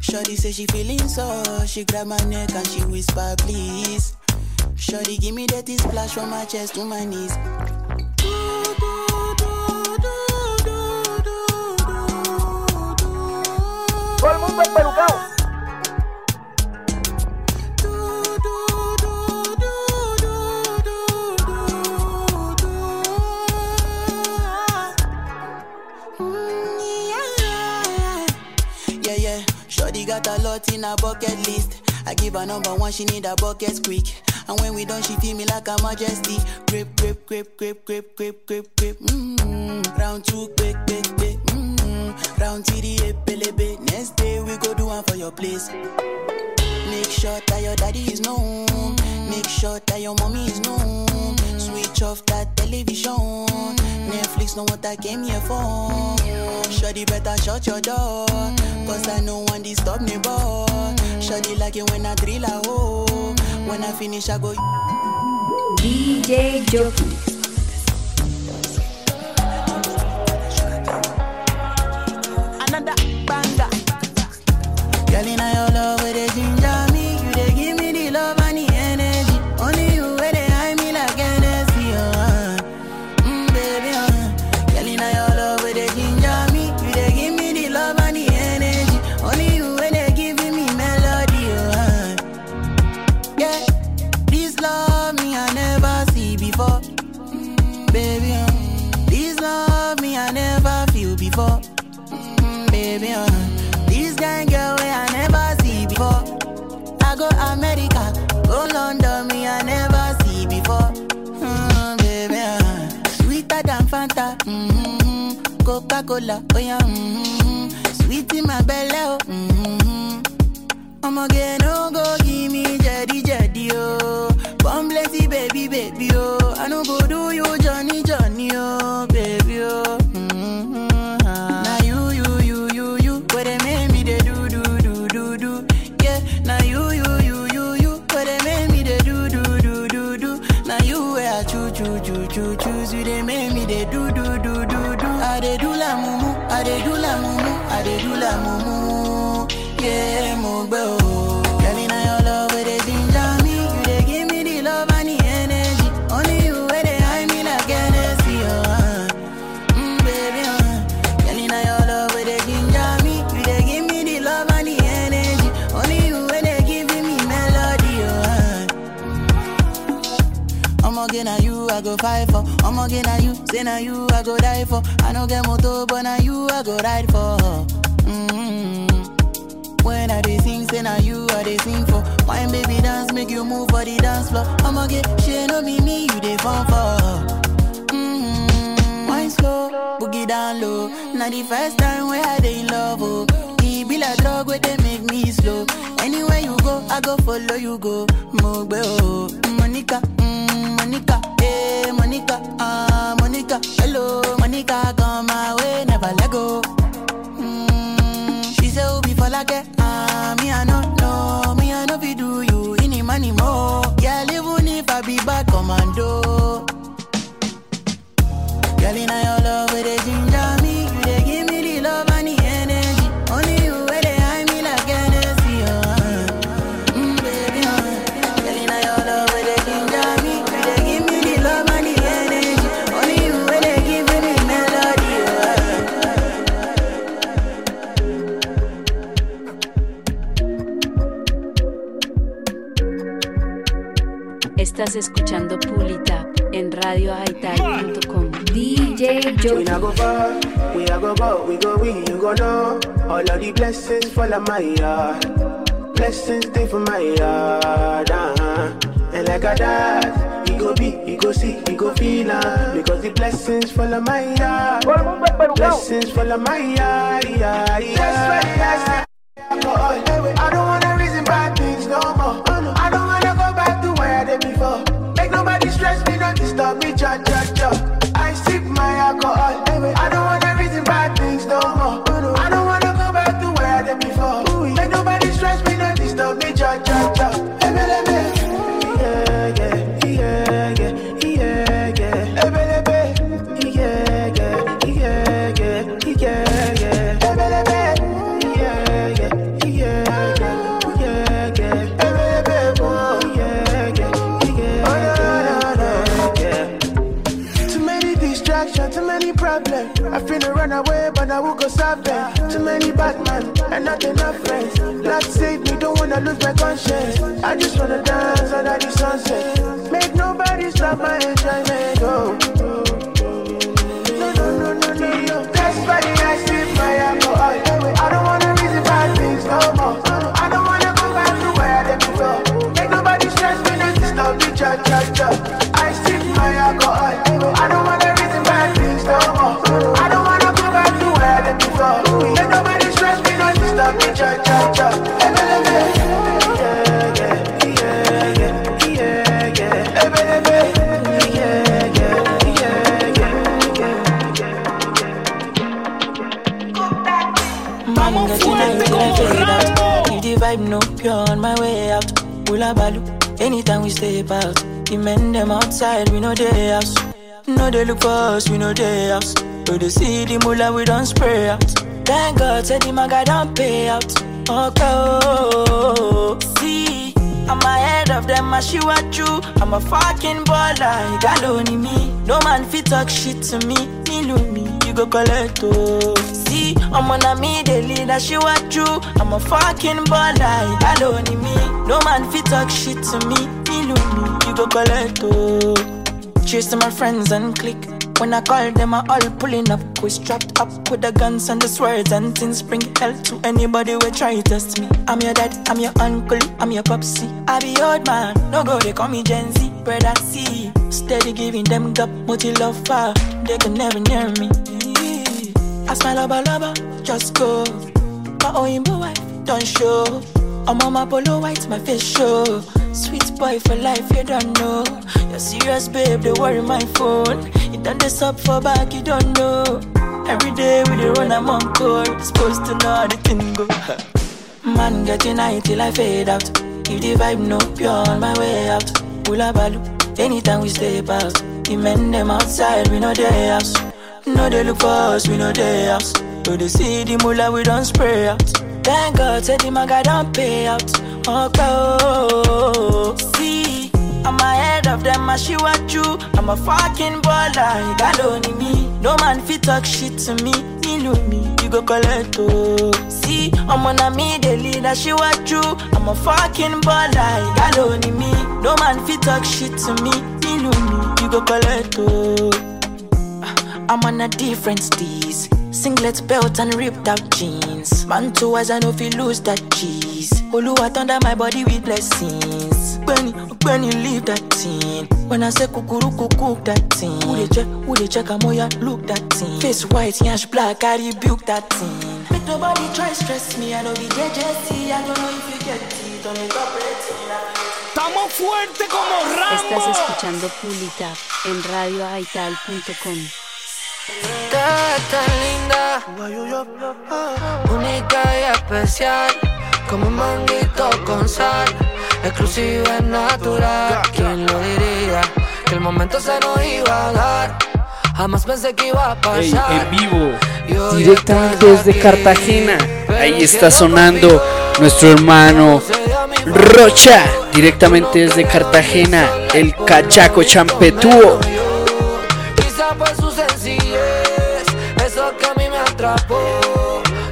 Shorty say she feeling so, she grab my neck and she whisper please. Shorty give me that splash from my chest to my knees. Todo el mundo empelucado. Got a lot in her bucket list. I give her number one, she need a bucket quick. And when we done, she feel me like a majesty. Grip, grip, grip, grip, grip, grip, grip, grip. Mm-hmm. Round two, quick, quick, quick. Mm-hmm. Round three, pelebe. Next day we go do one for your place. Make sure that your daddy is known. Make sure that your mommy is known. Switch off that television. Netflix know what I came here for. Shorty better shut your door. Cause I know one disturb me boy. Shorty like it when I drill a hole. When I finish, I go. DJ Jockey. Another banger. Girl, in your love, where they mm-hmm. Coca Cola, oh yeah, mm-hmm. sweet in my belly, oh. Mm-hmm. I'ma get no go give me jetty jetty oh. Plenty baby baby oh. I no go do you Johnny Johnny oh fight for. I'ma get na you, say na you, I go die for. I no get motor, but na you, I go ride for. Mm-hmm. When I they sing, say na you, I they sing for. Wine baby dance, make you move for the dance floor. I'ma get she no be me, you dey fall for. Mm-hmm. Wine slow, boogie down low. Now the first time I dey in love, oh. E be like drug where they make me slow. Anywhere you go, I go follow you go. Mogbe oh, Monica, mm, Monica, Monica, ah Monica, hello Monica, come my way, never let go. Mm, she say we be for like ah me I no know, me I know fi do you any money more. Yeah, even if I be bad commando. Girl, in your love, where they ginger Estás escuchando Pulita en radioaital.com. DJ We not go far, we go go, we go we, you go know. All of the blessings fall on my yard. Blessings stay for my yard, uh-huh. And like a dad, he go be, he go see, he go feel uh, Because the blessings fall on my yard. Blessings fall on my yard, yeah, yeah. I don't wanna and not enough friends. Lord save me, don't wanna lose my conscience. I just wanna dance under the sunset. Make nobody stop my enjoyment. Oh. No, no, no, no, no, no. That's why outside, we know they house. No they look for us, we know they house. So they see the mullah, we don't spray out. Thank God, said the maga don't pay out. Okay, oh, see, I'm ahead of them, I see what you. I'm a fucking baller, got only me. No man fit talk shit to me, me look me, you go collect oh. See, I'm on a me, the leader, she what you. I'm a fucking baller, got only me. No man fit talk shit to me, me look me, collect oh. My friends and click. When I call them, I all pulling up. We strapped up with the guns and the swords and things. Bring hell to anybody who try to test me. I'm your dad, I'm your uncle, I'm your popsy. I be old man, no go, they call me Gen Z. Brother C, steady giving them gap, multi love fire. They can never near me. I smile lover, lover, just go. My own wife, don't show. I'm on my polo white, my face show. Sweet boy for life, you don't know. You're serious, babe, they worry my phone. You done this up for back, you don't know. Every day we dey run, I'm on call. Supposed to know the thing go. Man, getting high till I fade out. If the vibe no pure on my way out. Hula balu, anytime we step out. The men them outside, we know their house. No, they look for us, we know their house. So they see the mullah, we don't spray out. Thank God, said the maga don't pay out. Oh, see, I'm ahead of them, I see what you. I'm a fucking baller, you got only me. No man fit talk shit to me, me me, you go collect oh. See, I'm on a me, the leader, she what you. I'm a fucking baller, you got only me. No man fit talk shit to me, me me, you go collect oh. I'm on a different steez. Singlet belt and ripped out jeans. Man, too, as I know if you lose that cheese. Oluwa under my body with blessings. Yes, when you, when you leave that scene. When I say kukuru cook that thing. Who they check, who they check, I'm ya look that thing. Face white, yash black, I rebuke that thing. Make nobody try stress me, I know be JJC, I don't know if you get it, don't make up Estamos fuerte como Estás escuchando Pull It Up en radioaital.com. Ves tan linda, única y especial, como un manguito con sal, exclusiva y natural. ¿Quién lo diría? Que el momento se nos iba a dar. Jamás pensé que iba a pasar. en vivo, directamente desde Cartagena. Ahí está sonando nuestro hermano Rocha, directamente desde Cartagena, el cachaco champetúo.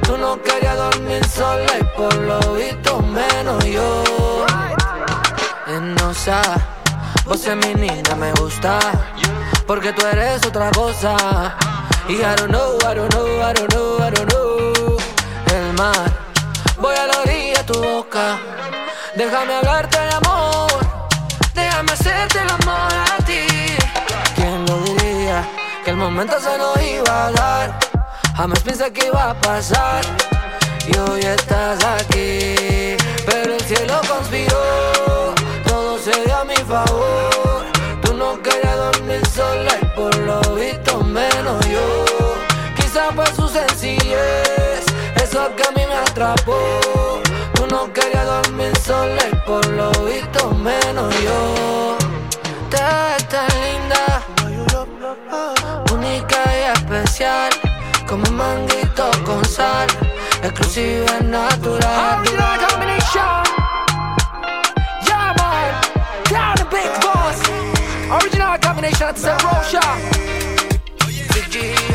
Tú no querías dormir sola y por lo visto menos yo. Enosa, vos niña, me gusta. Porque tú eres otra cosa. Y I don't know, I don't know, I don't know, I don't know. El mar, voy a la orilla tu boca. Déjame hablarte de amor. Déjame hacerte el amor a ti. ¿Quién lo diría? Que el momento se nos iba a dar. Jamás pensé que iba a pasar. Y hoy estás aquí. Pero el cielo conspiró. Todo se dio a mi favor. Tú no querías dormir sola y por lo visto menos yo. Quizá fue su sencillez. Eso que a mí me atrapó. Tú no querías dormir sola y por lo visto menos yo. Te ves tan linda, única y especial, como un manguito con sal, exclusiva y natural. Original combination, yeah man, down the big boss. Original combination, it's a Rosha. Big G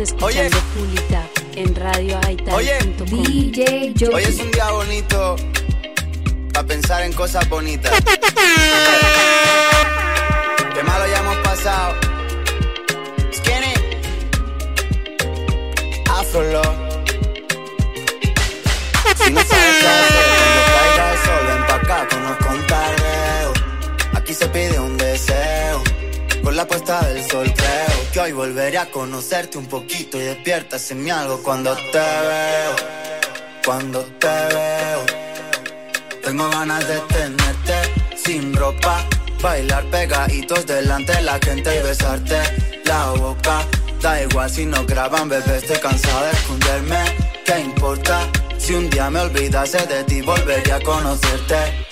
escuchando Oye. Pulita en radioaital.com. DJ Joe. Hoy es un día bonito para pensar en cosas bonitas. Qué malo ya hemos pasado. Skinny, Afro Love. Si no sabes qué hacer la puesta del sol creo que hoy volveré a conocerte un poquito y despiertas en mí algo cuando te veo. Cuando te veo. Tengo ganas de tenerte sin ropa, bailar pegaditos delante de la gente y besarte la boca. Da igual si no graban, bebé, estoy cansado de esconderme. ¿Qué importa? Si un día me olvidase de ti, volvería a conocerte.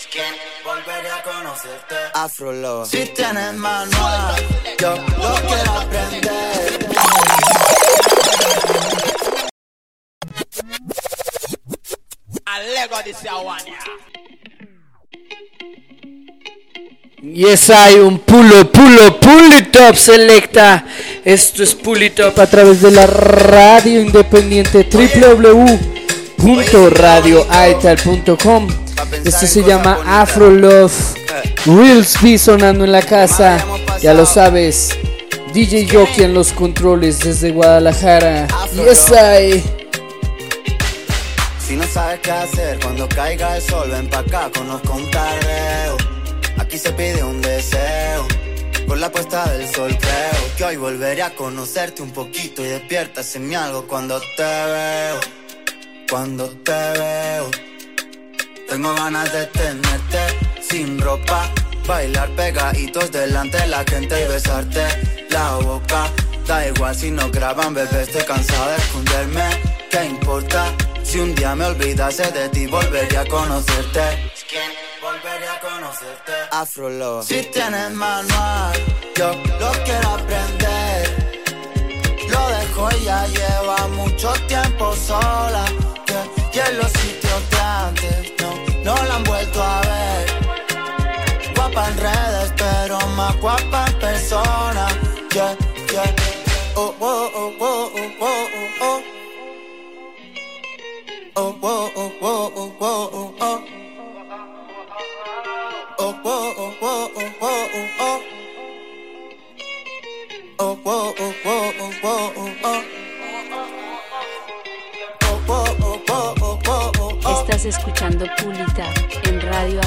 Afro Love. Si tienes manual, yo lo quiero aprender. Alego dice Awania. Yes, hay un pulo, pulo, pulitop selecta. Esto es pulitop a través de la radio independiente www.radioaital.com. Esto se llama Afro Love. Reels B sonando en la casa. Ya lo sabes. DJ Jockey en los controles desde Guadalajara. Yes, hay. Si no sabes qué hacer cuando caiga el sol, ven pa' acá, conozco un tardeo. Aquí se pide un deseo. Con la puesta del sol creo que hoy volveré a conocerte un poquito y despiertas en mí algo cuando te veo. Cuando te veo. Tengo ganas de tenerte sin ropa, bailar pegaditos delante de la gente y besarte la boca. Da igual si no graban, bebé, estoy cansado de esconderme. ¿Qué importa? Si un día me olvidase de ti, volvería a conocerte. Volveré a conocerte. Afro. Si tienes manual, yo lo quiero aprender. Lo dejo ya lleva mucho tiempo sola. Que, en Estás escuchando Pulita en Radio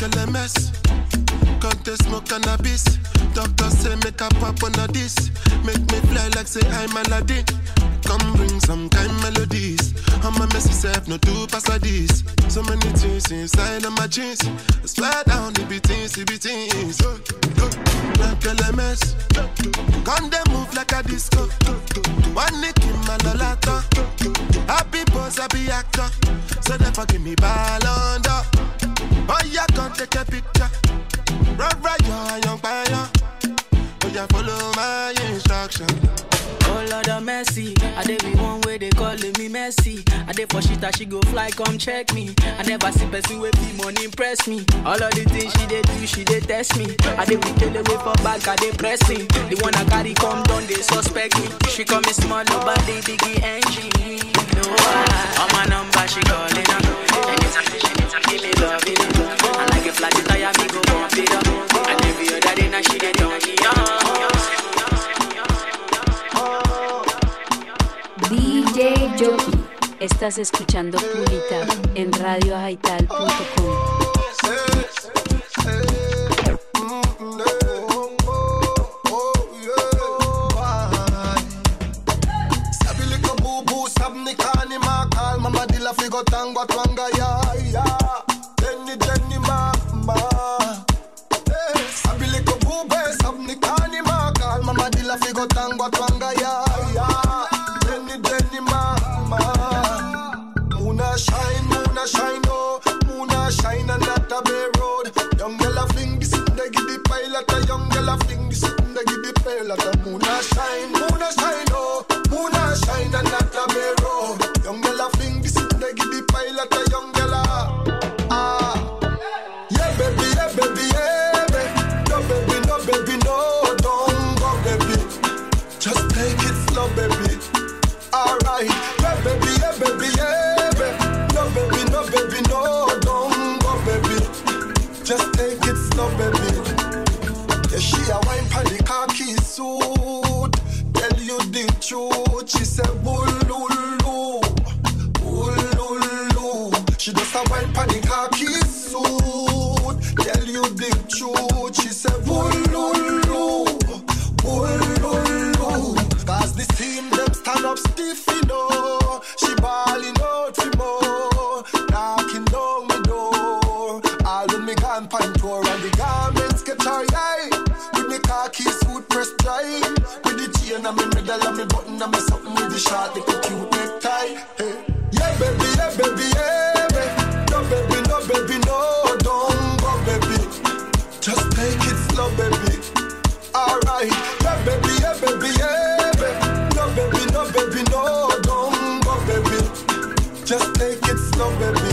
que les messes. Quand they smoke cannabis, doctor say make a pop on a this. Make me fly like say I'm Aladdin. Come bring some kind melodies. I'm a messy self, no two pass like this. So many things inside of my jeans. I swear down, it be things, it be things. Like a mess. Come they move like a disco. One nick in my lolata. Happy pose, happy actor. So they forgive me, ball under. Oh, you can take a picture. right run, young, young, young. Just follow my instruction. Oh Lord of mercy, I dey be one way they calling me Messi. I dey for shit that she go fly, come check me. I never see person with be money impress me. All of the things she dey do, she dey test me. I dey be kill way for back, I dey pressing. The one I carry come down, they suspect me. She call me small, nobody biggie engine. No, I, on my number she calling up. Anytime she needs to give me love, me up. I like a flat tire, me go bump it up. And every other day now she get on me. Yogi. Estás escuchando Pulita en radioajaital.com. Figo tango suit. Tell you the truth She said bululu Bululu. She just a wine pan the khaki suit. Tell you the truth She said bululu Bululu. Cause this team them stand up stiff you know. She balling necktie hey. Yeah baby, yeah baby, yeah baby. No baby, no baby, no Don't go baby. Just take it slow baby. Alright, yeah baby, yeah baby, yeah baby. No baby, no baby, no Don't go baby. Just take it slow baby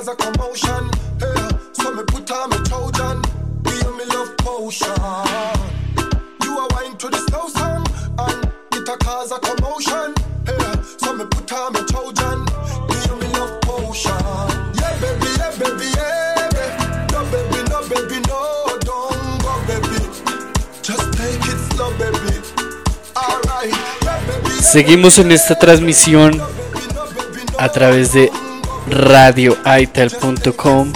cause a commotion. Yeah, so me put on me Trojan, feel me love potion. You a wine to the slow song and it a cause a commotion. Yeah, so me put on me Trojan, feel me love potion. Yeah, baby, yeah, baby, yeah, baby. No, baby, no, baby, no, don't go, baby. Just take it slow, baby. Alright, yeah, baby. yeah, Seguimos en esta transmisión a través de radioaital.com.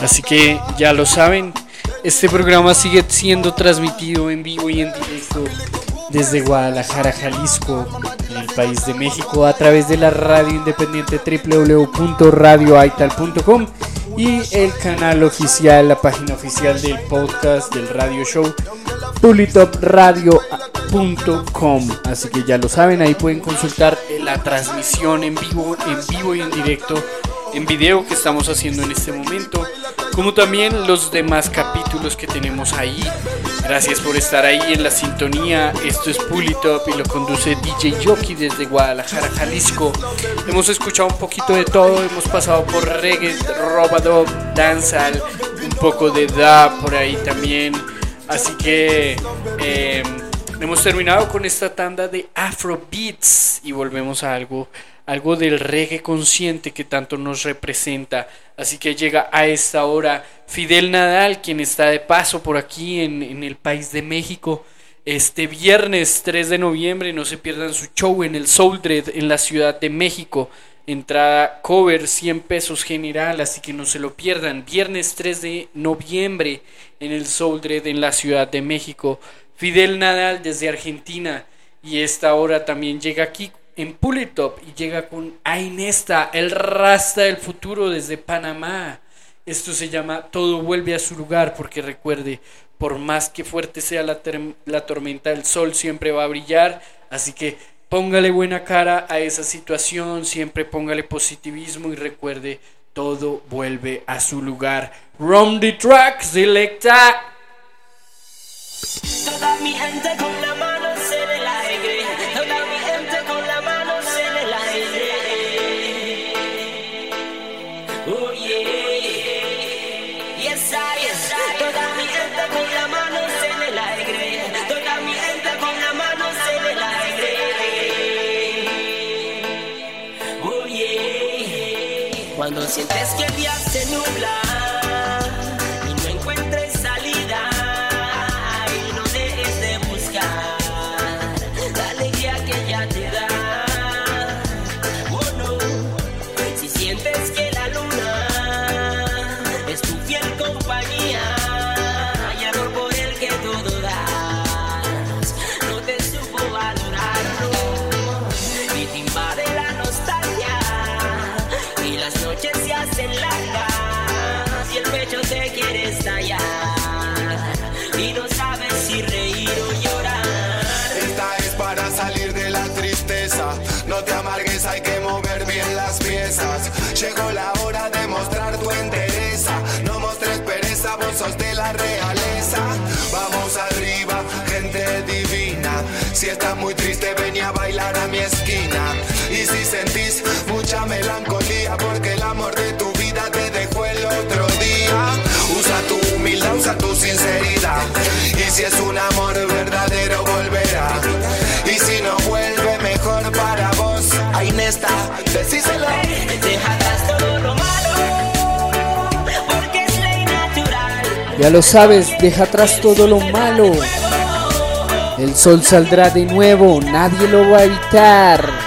Así que ya lo saben, este programa sigue siendo transmitido en vivo y en directo desde Guadalajara, Jalisco, en el país de México, a través de la radio independiente www.radioaital.com y el canal oficial, la página oficial del podcast del radio show pulitopradio.com. Así que ya lo saben, ahí pueden consultar la transmisión en vivo, en vivo y en directo, en video que estamos haciendo en este momento, como también los demás capítulos que tenemos ahí. Gracias por estar ahí en la sintonía. Esto es Pulitop y lo conduce DJ Yoki desde Guadalajara, Jalisco. Hemos escuchado un poquito de todo, hemos pasado por reggae, robadop, dancehall, un poco de da por ahí también. Así que eh, hemos terminado con esta tanda de Afro Beats y volvemos a algo, algo del reggae consciente que tanto nos representa. Así que llega a esta hora Fidel Nadal, quien está de paso por aquí en, en el país de México. Este viernes 3 de noviembre, no se pierdan su show en el Soul Dread en la Ciudad de México. Entrada cover 100 pesos general, así que no se lo pierdan. Viernes 3 de noviembre en el Soul Dread en la Ciudad de México. Fidel Nadal desde Argentina y esta hora también llega aquí en Pulitop y llega con Ainesta, el rasta del futuro desde Panamá. Esto se llama Todo vuelve a su lugar porque recuerde, por más que fuerte sea la, la tormenta, el sol siempre va a brillar. Así que póngale buena cara a esa situación, siempre póngale positivismo y recuerde, todo vuelve a su lugar. Rom the track, selecta. Toda mi gente con la mano en el aire. Toda mi gente con la mano en el aire. Oh yeah. Yes, I, yes, I. Toda mi gente con la mano en el aire. Toda mi gente con la mano en el aire. Oh yeah. Cuando sientes que Si estás muy triste, ven a bailar a mi esquina. Y si sentís mucha melancolía, porque el amor de tu vida te dejó el otro día. Usa tu humildad, usa tu sinceridad. Y si es un amor verdadero, volverá. Y si no vuelve, mejor para vos. Ahí está, decíselo. Deja atrás todo lo malo, porque es ley natural. Ya lo sabes, deja atrás todo lo malo. El sol saldrá de nuevo, nadie lo va a evitar.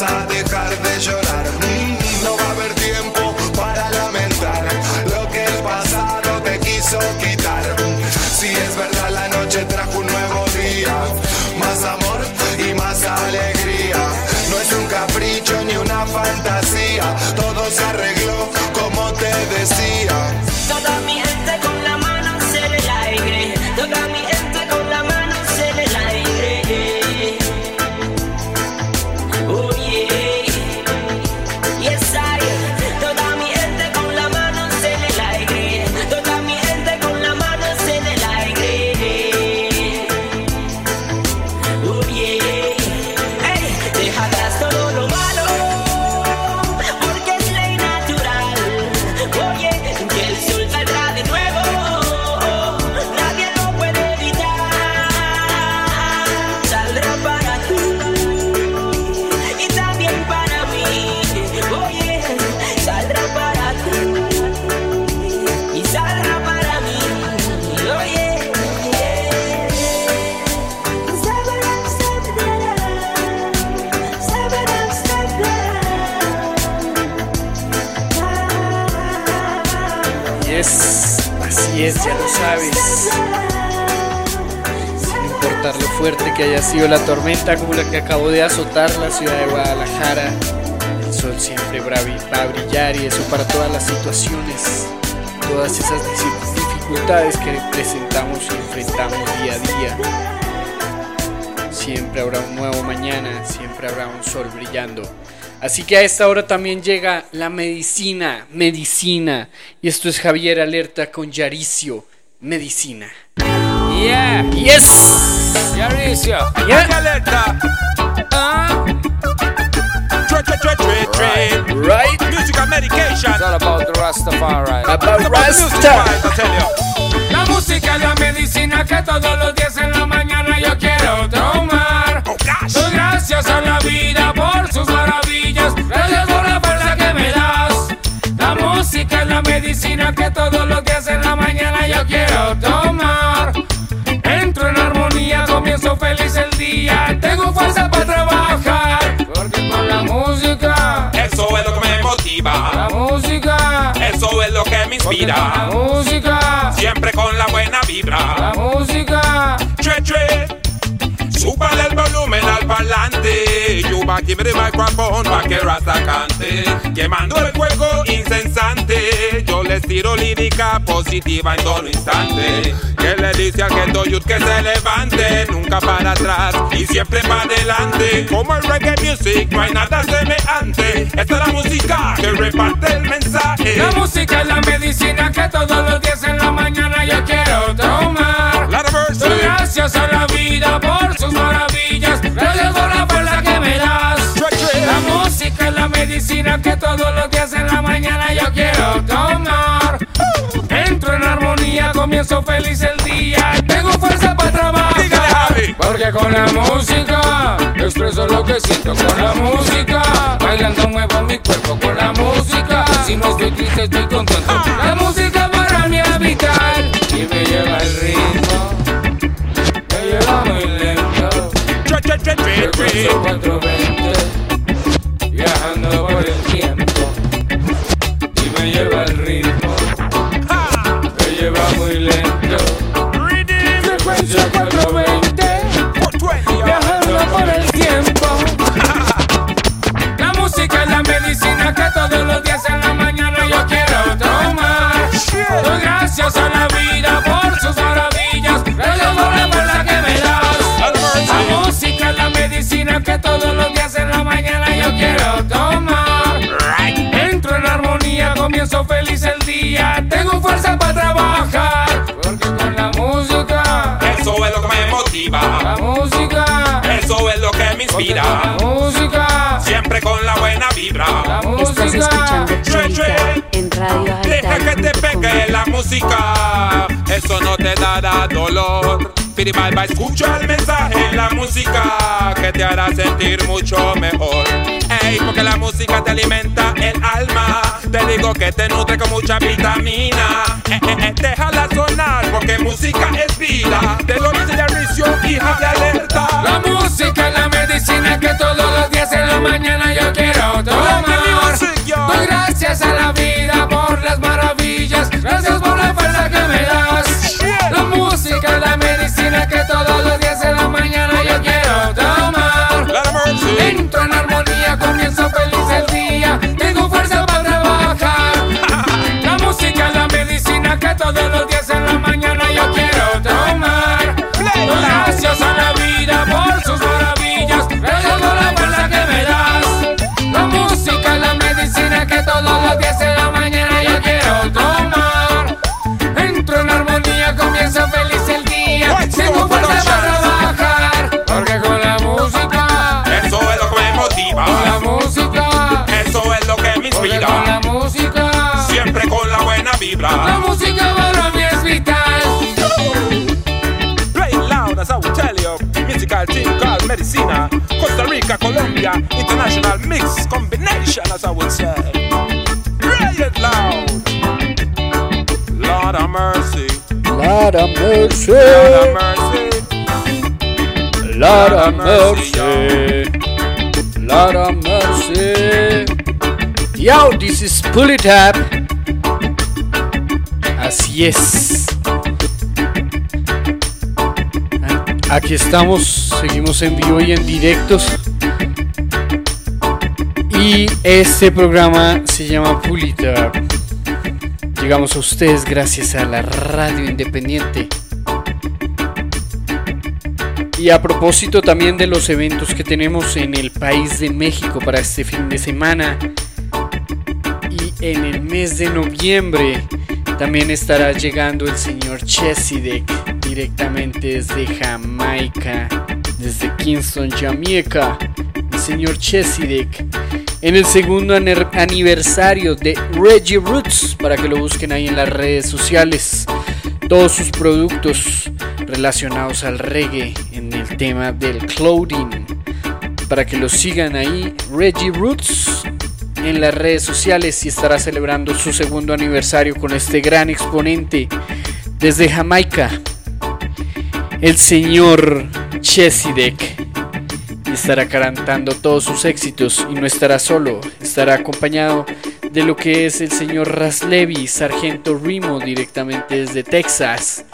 Y que haya sido la tormenta como la que acabó de azotar la ciudad de Guadalajara, el sol siempre va a brillar y eso para todas las situaciones, todas esas dificultades que presentamos y enfrentamos día a día. Siempre habrá un nuevo mañana, siempre habrá un sol brillando. Así que a esta hora también llega la medicina, medicina. Y esto es Javier Alerta con Yaricio, medicina. Yeah. Yes. Yaricio. Yeah. Alerta. Tre, tre, tre. Right. Musical medication. It's all about the Rastafari. About It's the Rasta. music vibe, I tell you. La música es la medicina que todos los días en la mañana yo quiero tomar. Doy gracias a la vida por sus maravillas. Gracias por la fuerza que me das. La música es la medicina que todos los días en la mañana yo quiero día. Tengo fuerza para trabajar. Porque con la música, Eso es lo que me motiva. la música, Eso es lo que me la inspira. música, Siempre con la buena la vibra. música. Tre, tre. Súbale el volumen al parlante. Yuba, give me the microphone pa' que Rasta cante. Quemando el fuego incesante. Tiro lírica positiva en todo instante. Que le dice al ghetto youth que se levante. Nunca para atrás y siempre para adelante. Como el reggae music, no hay nada semejante. Esta es la música que reparte el mensaje. La música es la medicina que todos los días en la mañana yo quiero tomar. Doy gracias a la vida por sus maravillas. Medicina que todos los días en la mañana yo quiero tomar. Entro en armonía, comienzo feliz el día. Tengo fuerza para Dígale, trabajar. Javi. Porque con la música expreso lo que siento con la música. Bailando muevo mi cuerpo con la música. Si no estoy triste, estoy contento. La música para mí es vital y me lleva el ritmo. Me lleva muy lento. Tre, tre, tre, gracias a la vida por sus maravillas. Gracias por la fuerza que me das. La música es la medicina que todos los días en la mañana yo quiero tomar. Entro en armonía, comienzo feliz el día. Tengo fuerza para trabajar. La música, Siempre con la buena vibra. la Estás música. escuchando en Radio Deja que te pegue la música, eso no te dará dolor. Escucha el mensaje, la música que te hará sentir mucho mejor. Ey, porque la música te alimenta el alma. Te digo que te nutre con mucha vitamina. Eh, eh, eh, déjala sonar porque música es vida. Te lo dice Yaricio, hija de alerta. La música es la medicina que todos los días en la mañana yo quiero tomar. Doy gracias a la vida por las maravillas. Gracias por la fuerza que me das. La música es la medicina Medicina. Costa Rica, Colombia. International mix combination as I would say. Play it loud. Lord of mercy. Lord of mercy. Lord of mercy. Lord of mercy. Lord of mercy. Yo, this is Pull It Up. Así es. Aquí estamos, seguimos en vivo y en directos. Y este programa se llama Pull It Up. Llegamos a ustedes gracias a la radio independiente. Y a propósito también de los eventos que tenemos en el país de México para este fin de semana y en el mes de noviembre también estará llegando el señor Chesidek directamente desde Jamaica, desde Kingston, Jamaica. El señor Chesidek en el segundo aniversario de Reggie Roots para que lo busquen ahí en las redes sociales. Todos sus productos relacionados al reggae en el tema del clothing. Para que lo sigan ahí, Reggie Roots en las redes sociales y estará celebrando su segundo aniversario con este gran exponente desde Jamaica, el señor Chesidek. Estará cantando todos sus éxitos y no estará solo, estará acompañado de lo que es el señor Raslevi, Sargento Rimo directamente desde Texas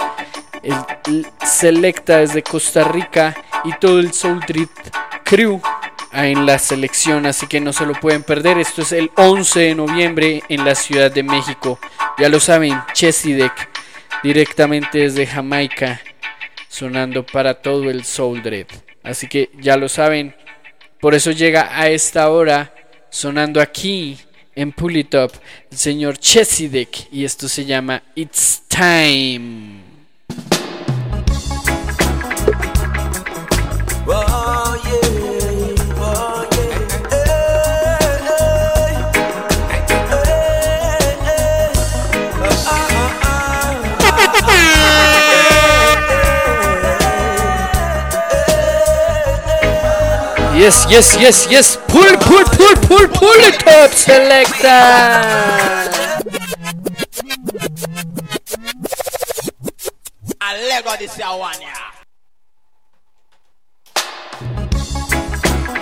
el Selecta desde Costa Rica y todo el Soul Trip Crew en la selección, así que no se lo pueden perder. Esto es el 11 de noviembre en la Ciudad de México. Ya lo saben, Chesidek, directamente desde Jamaica, sonando para todo el Soul Dread. Así que ya lo saben, por eso llega a esta hora, sonando aquí en Pull It Up, el señor Chesidek, y esto se llama It's Time. Yes, yes, yes, yes. Pull, pull, pull, pull, pull it up, selector. Lego this one, yeah.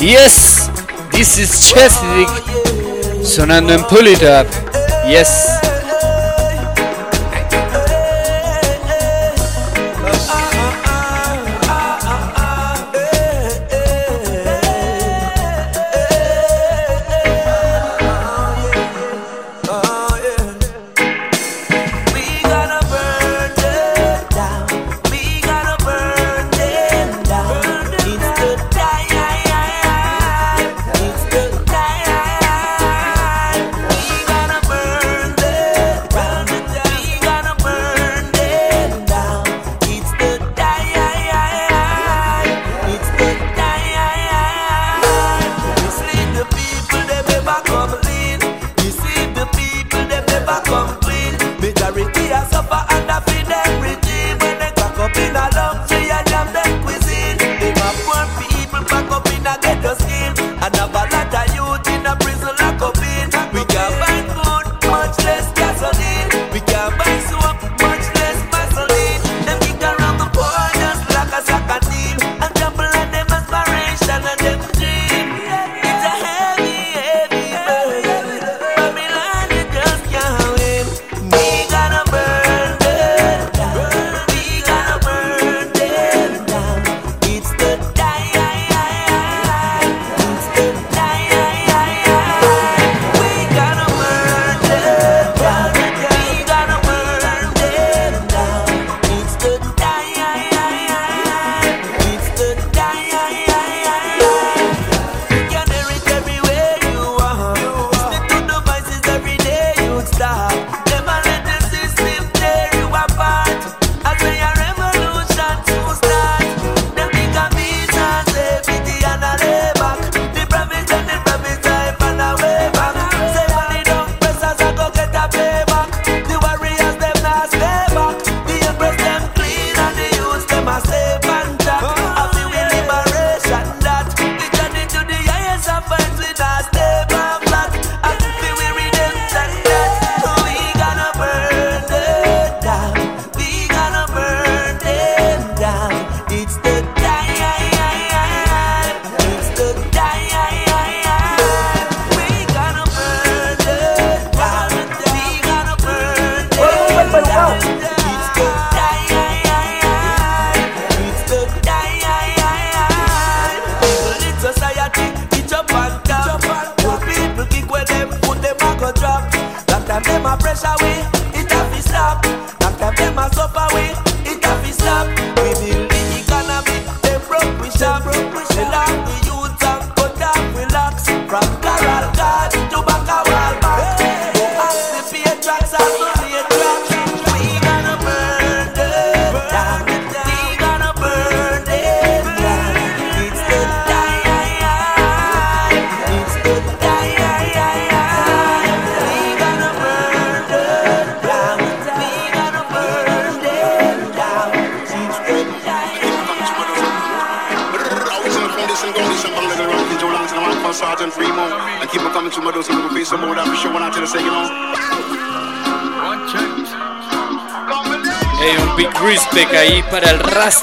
Yes, this is Chesidek sonando en Pull It Up. Yes. star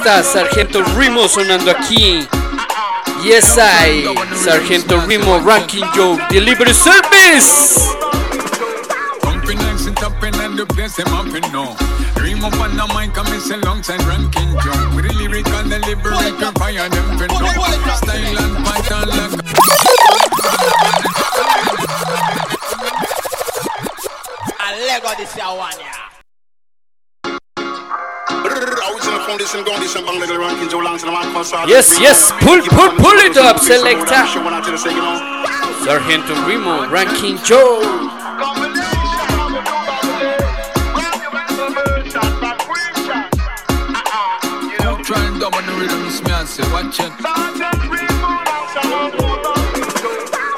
el Rasta, Sargento Rimo sonando aquí. Yes, I, Sargento Rimo, Ranking Joe, Delivery Service. Pumping and sit up and the place them up in now. Dream up on the mic and miss alongside ranking Joe. With the lyrical delivery, prepare them for know. Style and pattern like A Lego this year one, yeah. Yes, yes, pull, pull, pull it up, so we will face some more, that selecta. for sure, when I tell you, say, you know. Sargento Rimo, Ranking Joe. And the rhythm, I say, watch it.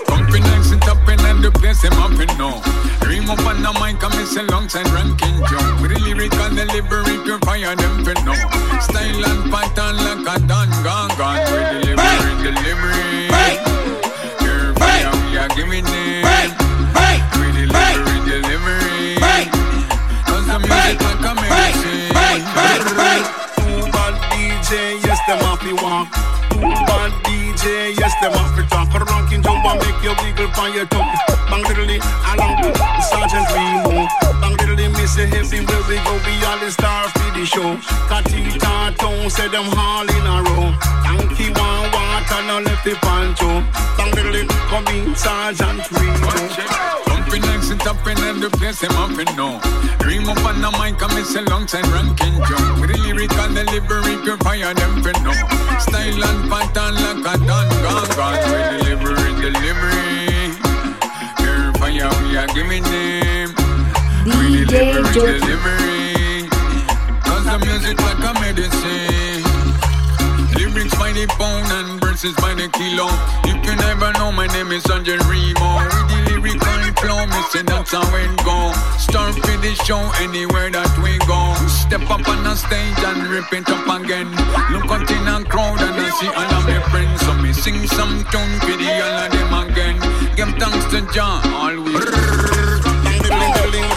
Pumping and sit up in and the place them up in now. Dream up on the mic and miss alongside ranking delivery, prepare them for know. Style and pattern like a don gone gone. With delivery, delivery. Purify, we are giving it. With delivery, delivery. Cause the music like a medicine. Too bad DJ, yes, them off the walk. Too bad DJ, yes, them off the talk. Ranking jump and make you wiggle on your tongue. Katita Town, say them all in a row. Yankee one water, no left the pancho. Bang diddly, come in, Sergeant Remo. Pumping and sit up in and the place them up in now. Dream up on the mic and miss alongside ranking Joe. With the lyrical delivery, prepare them for know. Style and pattern like a don gone gone. With delivery, delivery. Purify, we are giving them. With delivery, Joe. delivery. Cause the music like a medicine. Pound and verses by the kilo. You never know, my name is Sanjay Remo. With the lyrical flow, me say that's how it go. Start for the show anywhere that we go. Step up on the stage and rip it up again. Look out in a crowd and I see all of my friends. So me sing some tune for the all of them again. Give thanks to John always.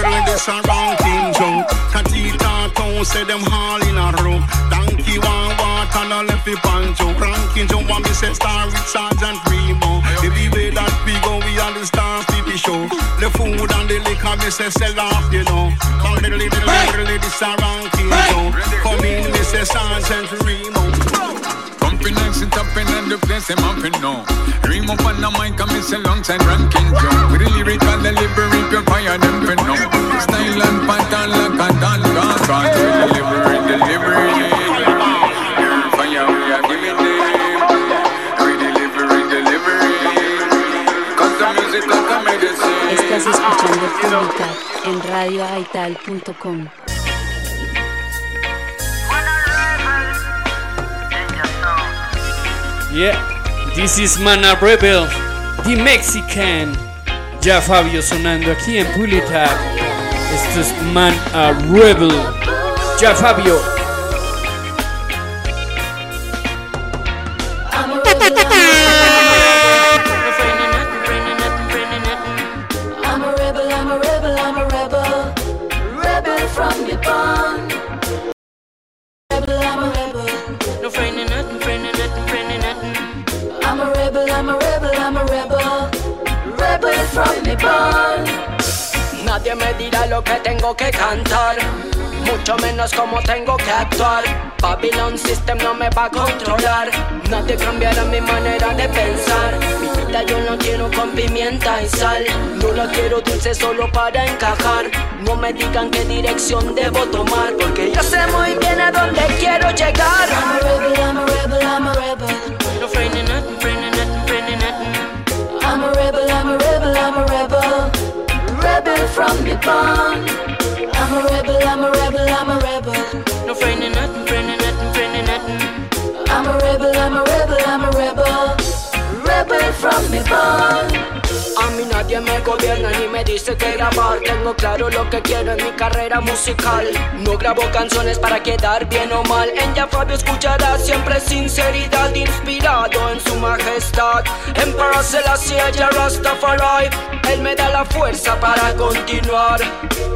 This a ranking Joe. Katita Town, say them all in a row. Donkey one water, no left the pancho. Ranking Joe, want me say star with Sergeant Remo. Everywhere that we go, we are the stars for the show. The food and the liquor, me say sell off, you know. Bang diddly diddly diddly, this a ranking Joe. Come in, me say Sergeant Remo. Pumping and sit up in and the place them up in now. Dream up on the mic and miss alongside ranking Joe. With the lyrical delivery, prepare them for know. Style and pattern like a don gone. With delivery, delivery. Fire we are delivery, delivery. The. Estás escuchando en radioaital.com. Yeah, this is Mana Rebel, the Mexican. Ya Fabio sonando aquí en Pulitap. Esto es Mana Rebel. Ya Fabio. Nadie me dirá lo que tengo que cantar, mucho menos cómo tengo que actuar. Babylon System no me va a controlar, nadie cambiará mi manera de pensar. Mi vida yo no quiero con pimienta y sal, no la quiero dulce solo para encajar. No me digan qué dirección debo tomar, porque yo sé muy bien a dónde quiero llegar. I'm a rebel, I'm a rebel, I'm a rebel. No friending nothing, friending nothing, friending nothing. I'm a rebel, I'm a rebel, I'm a rebel. Rebel from the bond. I'm a rebel, I'm a rebel, I'm a rebel. No friending nothing, friending nothing, friending nothing. I'm a rebel, I'm a rebel, I'm a rebel. Rebel from the bond. Nadie me gobierna ni me dice que grabar. Tengo claro lo que quiero en mi carrera musical. No grabo canciones para quedar bien o mal. En Ya Fabio escucharás siempre sinceridad, inspirado en su majestad. Emperor Selassie, ya Rastafari, él me da la fuerza para continuar,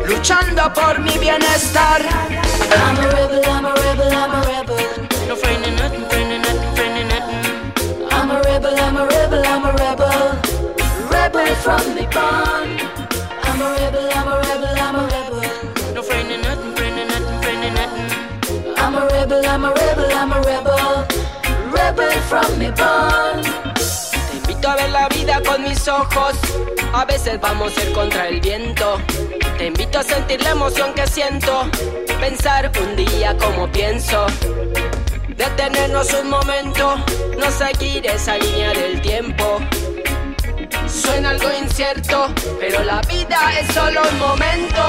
luchando por mi bienestar. I'm a rebel, I'm a rebel, I'm a rebel. No nothing, nothing, nothing. I'm a rebel, I'm a rebel, I'm a rebel. From the bond. I'm a rebel, I'm a rebel, I'm a rebel. No friending nothing, friending nothing, friending nothing. I'm a rebel, I'm a rebel, I'm a rebel. Rebel from the bond. Te invito a ver la vida con mis ojos. A veces vamos a ir contra el viento. Te invito a sentir la emoción que siento. Pensar un día como pienso. Detenernos un momento. No seguir esa línea del tiempo. Suena algo incierto, pero la vida es solo un momento.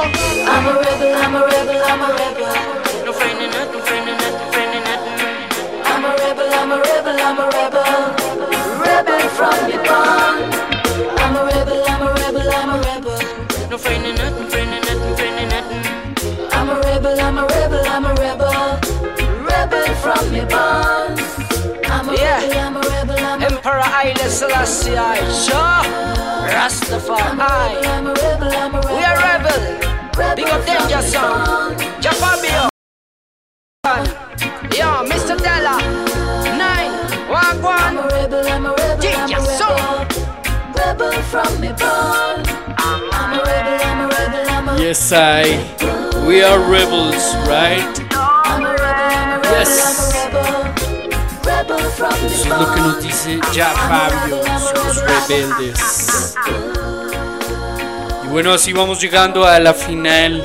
I'm a rebel, I'm a rebel, I'm a rebel. No friending nothing, friending nothing, friending nothing. I'm a rebel, I'm a rebel, I'm a rebel. Rebel from the bond. I'm a rebel, I'm a rebel, I'm a rebel. No friending Haile Selassie, sure. Rastafari. I'm a rebel, I'm a rebel. We are rebel. Big up Danger Song. Jafabio. Yo, Mr. Della. Nine. One, I'm a rebel, I'm a rebel, I'm a Song. rebel. Rebel from the bond. I'm a rebel, I'm a rebel, I'm a Yes, I. We are rebels, right? I'm a rebel, I'm a rebel, Yes. I'm a rebel. Eso es lo que nos dice ya Fabio, somos rebeldes. Y bueno, así vamos llegando a la final,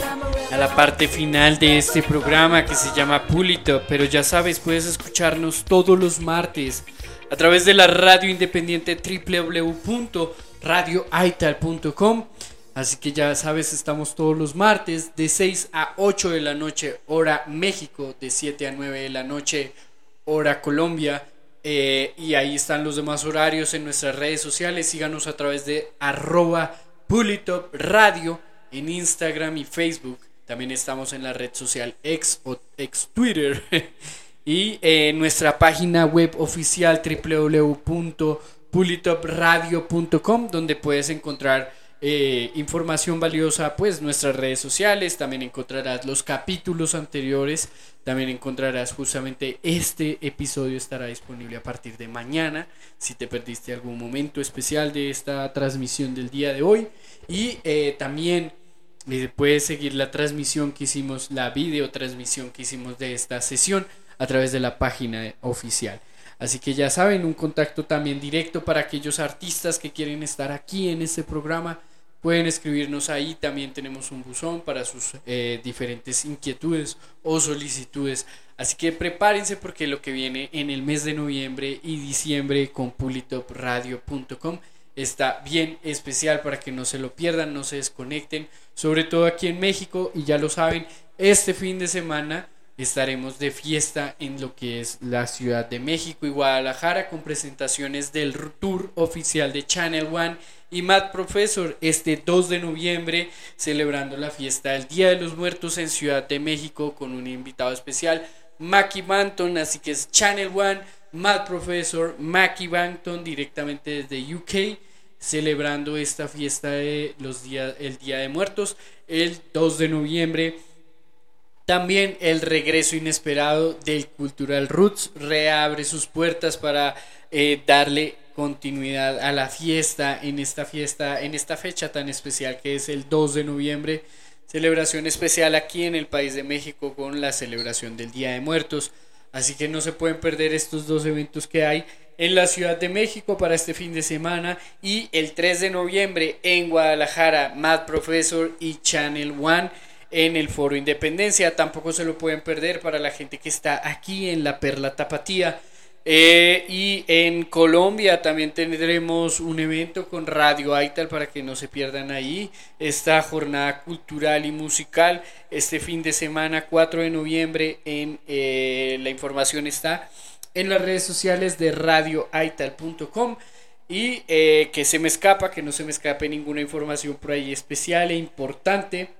a la parte final de este programa que se llama Pulito. Pero ya sabes, puedes escucharnos todos los martes a través de la radio independiente www.radioaital.com. Así que ya sabes, estamos todos los martes de 6 a 8 de la noche, hora México, de 7 a 9 de la noche, hora Colombia. Eh, y ahí están los demás horarios en nuestras redes sociales. Síganos a través de arroba Pulitop Radio en Instagram y Facebook. También estamos en la red social ex, o Twitter. y eh, nuestra página web oficial www.pulitopradio.com donde puedes encontrar eh, información valiosa, pues nuestras redes sociales, también encontrarás los capítulos anteriores, también encontrarás justamente este episodio estará disponible a partir de mañana, si te perdiste algún momento especial de esta transmisión del día de hoy, y eh, también eh, puedes seguir la transmisión que hicimos, la video transmisión que hicimos de esta sesión a través de la página oficial. Así que ya saben, un contacto también directo para aquellos artistas que quieren estar aquí en este programa. Pueden escribirnos ahí, también tenemos un buzón para sus eh, diferentes inquietudes o solicitudes. Así que prepárense porque lo que viene en el mes de noviembre y diciembre con pulitopradio.com está bien especial para que no se lo pierdan, no se desconecten, sobre todo aquí en México y ya lo saben, este fin de semana estaremos de fiesta en lo que es la Ciudad de México y Guadalajara con presentaciones del tour oficial de Channel One y Mad Professor este 2 de noviembre celebrando la fiesta del Día de los Muertos en Ciudad de México con un invitado especial Mackie Banton, así que es Channel One, Mad Professor, Mackie Banton directamente desde UK celebrando esta fiesta de los días el Día de Muertos el 2 de noviembre. También el regreso inesperado del Cultural Roots reabre sus puertas para eh, darle continuidad a la fiesta en esta fiesta, en esta fecha tan especial que es el 2 de noviembre. Celebración especial aquí en el país de México con la celebración del Día de Muertos. Así que no se pueden perder estos dos eventos que hay en la Ciudad de México para este fin de semana y el 3 de noviembre en Guadalajara, Mad Professor y Channel One en el Foro Independencia. Tampoco se lo pueden perder para la gente que está aquí en la Perla Tapatía. Eh, y en Colombia también tendremos un evento con Radio Aital para que no se pierdan ahí. Esta jornada cultural y musical este fin de semana 4 de noviembre. En, eh, la información está en las redes sociales de radioaital.com. Y eh, que se me escapa, que no se me escape ninguna información por ahí especial e importante.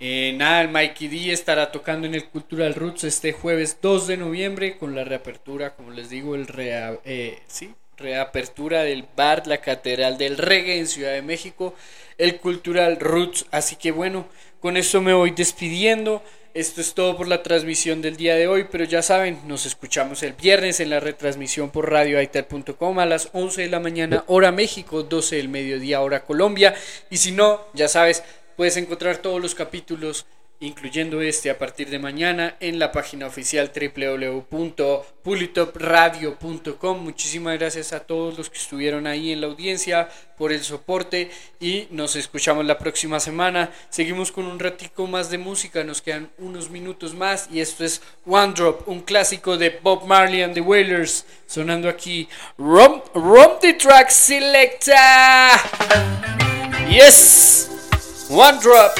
Eh, nada, el Mikey D estará tocando en el Cultural Roots este jueves 2 de noviembre con la reapertura, como les digo, el rea, eh, sí, reapertura del bar La Catedral del Reggae en Ciudad de México, el Cultural Roots. Así que bueno, con esto me voy despidiendo. Esto es todo por la transmisión del día de hoy, pero ya saben, nos escuchamos el viernes en la retransmisión por radioaital.com a las 11 de la mañana, hora México, 12 del mediodía, hora Colombia. Y si no, ya sabes, Puedes encontrar todos los capítulos, incluyendo este, a partir de mañana en la página oficial www.pulitopradio.com. Muchísimas gracias a todos los que estuvieron ahí en la audiencia por el soporte y nos escuchamos la próxima semana. Seguimos con un ratico más de música, nos quedan unos minutos más y esto es One Drop, un clásico de Bob Marley and the Wailers, sonando aquí. Rom, Rom the Track Selecta. Yes. One drop.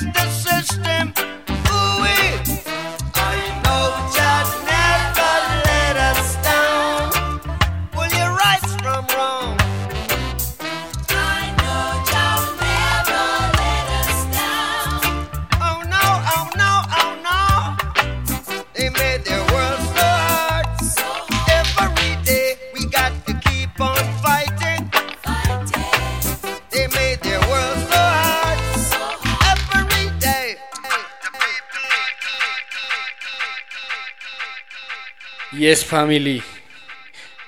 the system. Yes, family.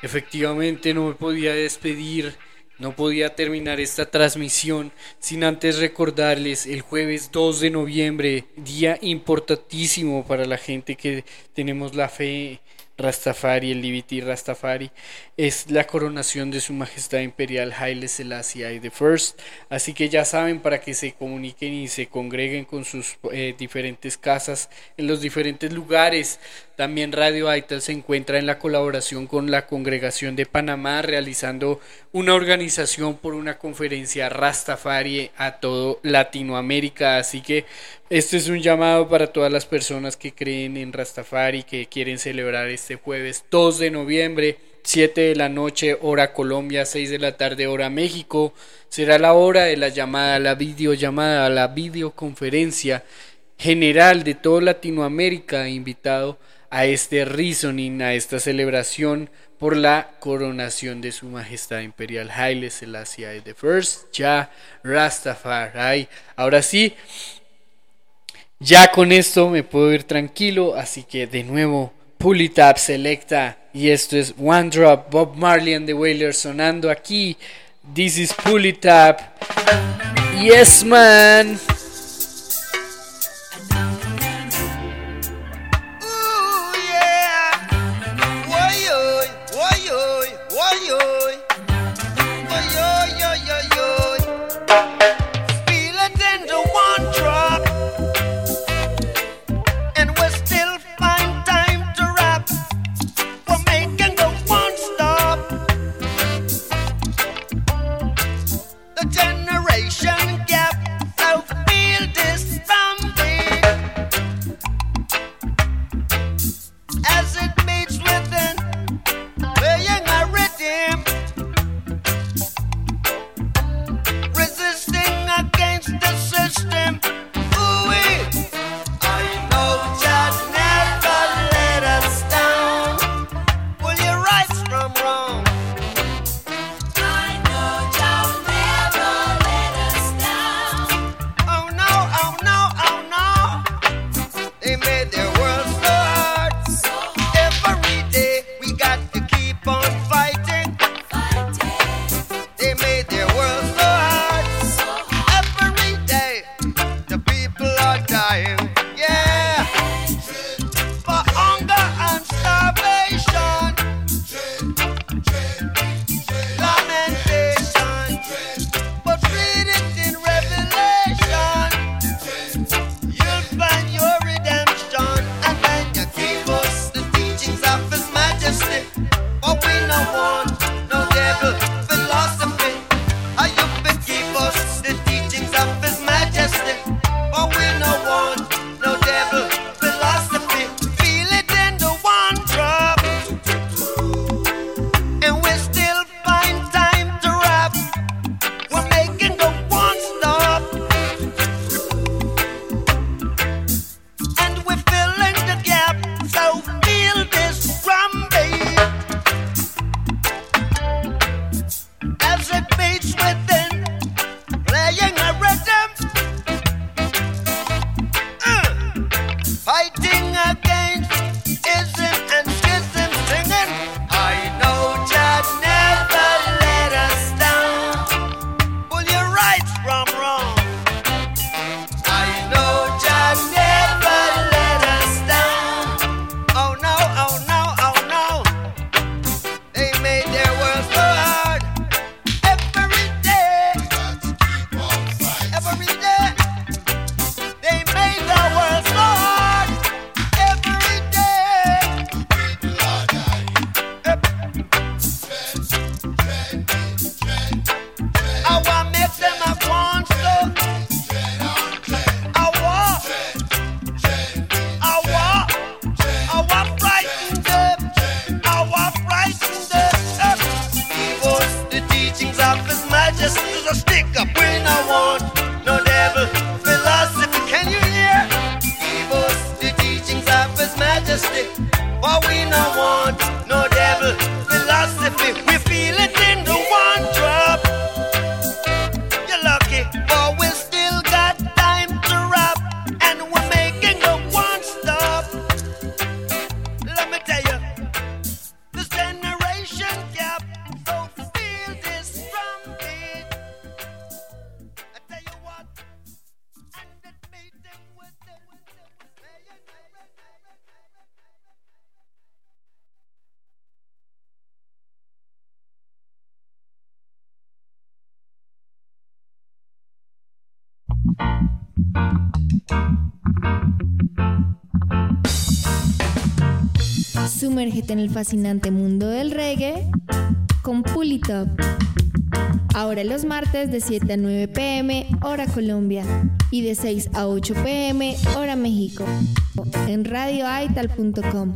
Efectivamente no me podía despedir, no podía terminar esta transmisión sin antes recordarles el jueves 2 de noviembre, día importantísimo para la gente que tenemos la fe Rastafari, el Liberty Rastafari, es la coronación de su Majestad Imperial Haile Selassie I First. Así que ya saben para que se comuniquen y se congreguen con sus eh, diferentes casas en los diferentes lugares. También Radio Aital se encuentra en la colaboración con la Congregación de Panamá realizando una organización por una conferencia Rastafari a todo Latinoamérica. Así que este es un llamado para todas las personas que creen en Rastafari, que quieren celebrar este jueves 2 de noviembre, 7 de la noche, hora Colombia, 6 de la tarde, hora México. Será la hora de la llamada, la videollamada, la videoconferencia general de toda Latinoamérica, invitado a este reasoning, a esta celebración por la coronación de su majestad imperial Haile Selassie I First, ya Rastafari. Ahora sí, ya con esto me puedo ir tranquilo, así que de nuevo, Pull It Up selecta. Y esto es One Drop, Bob Marley and the Wailers sonando aquí. This is Pull It Up. Yes, man. the day. en el fascinante mundo del reggae con Pulitop. Ahora los martes de 7 a 9 pm, hora Colombia, y de 6 a 8 pm, hora México, en radioaital.com.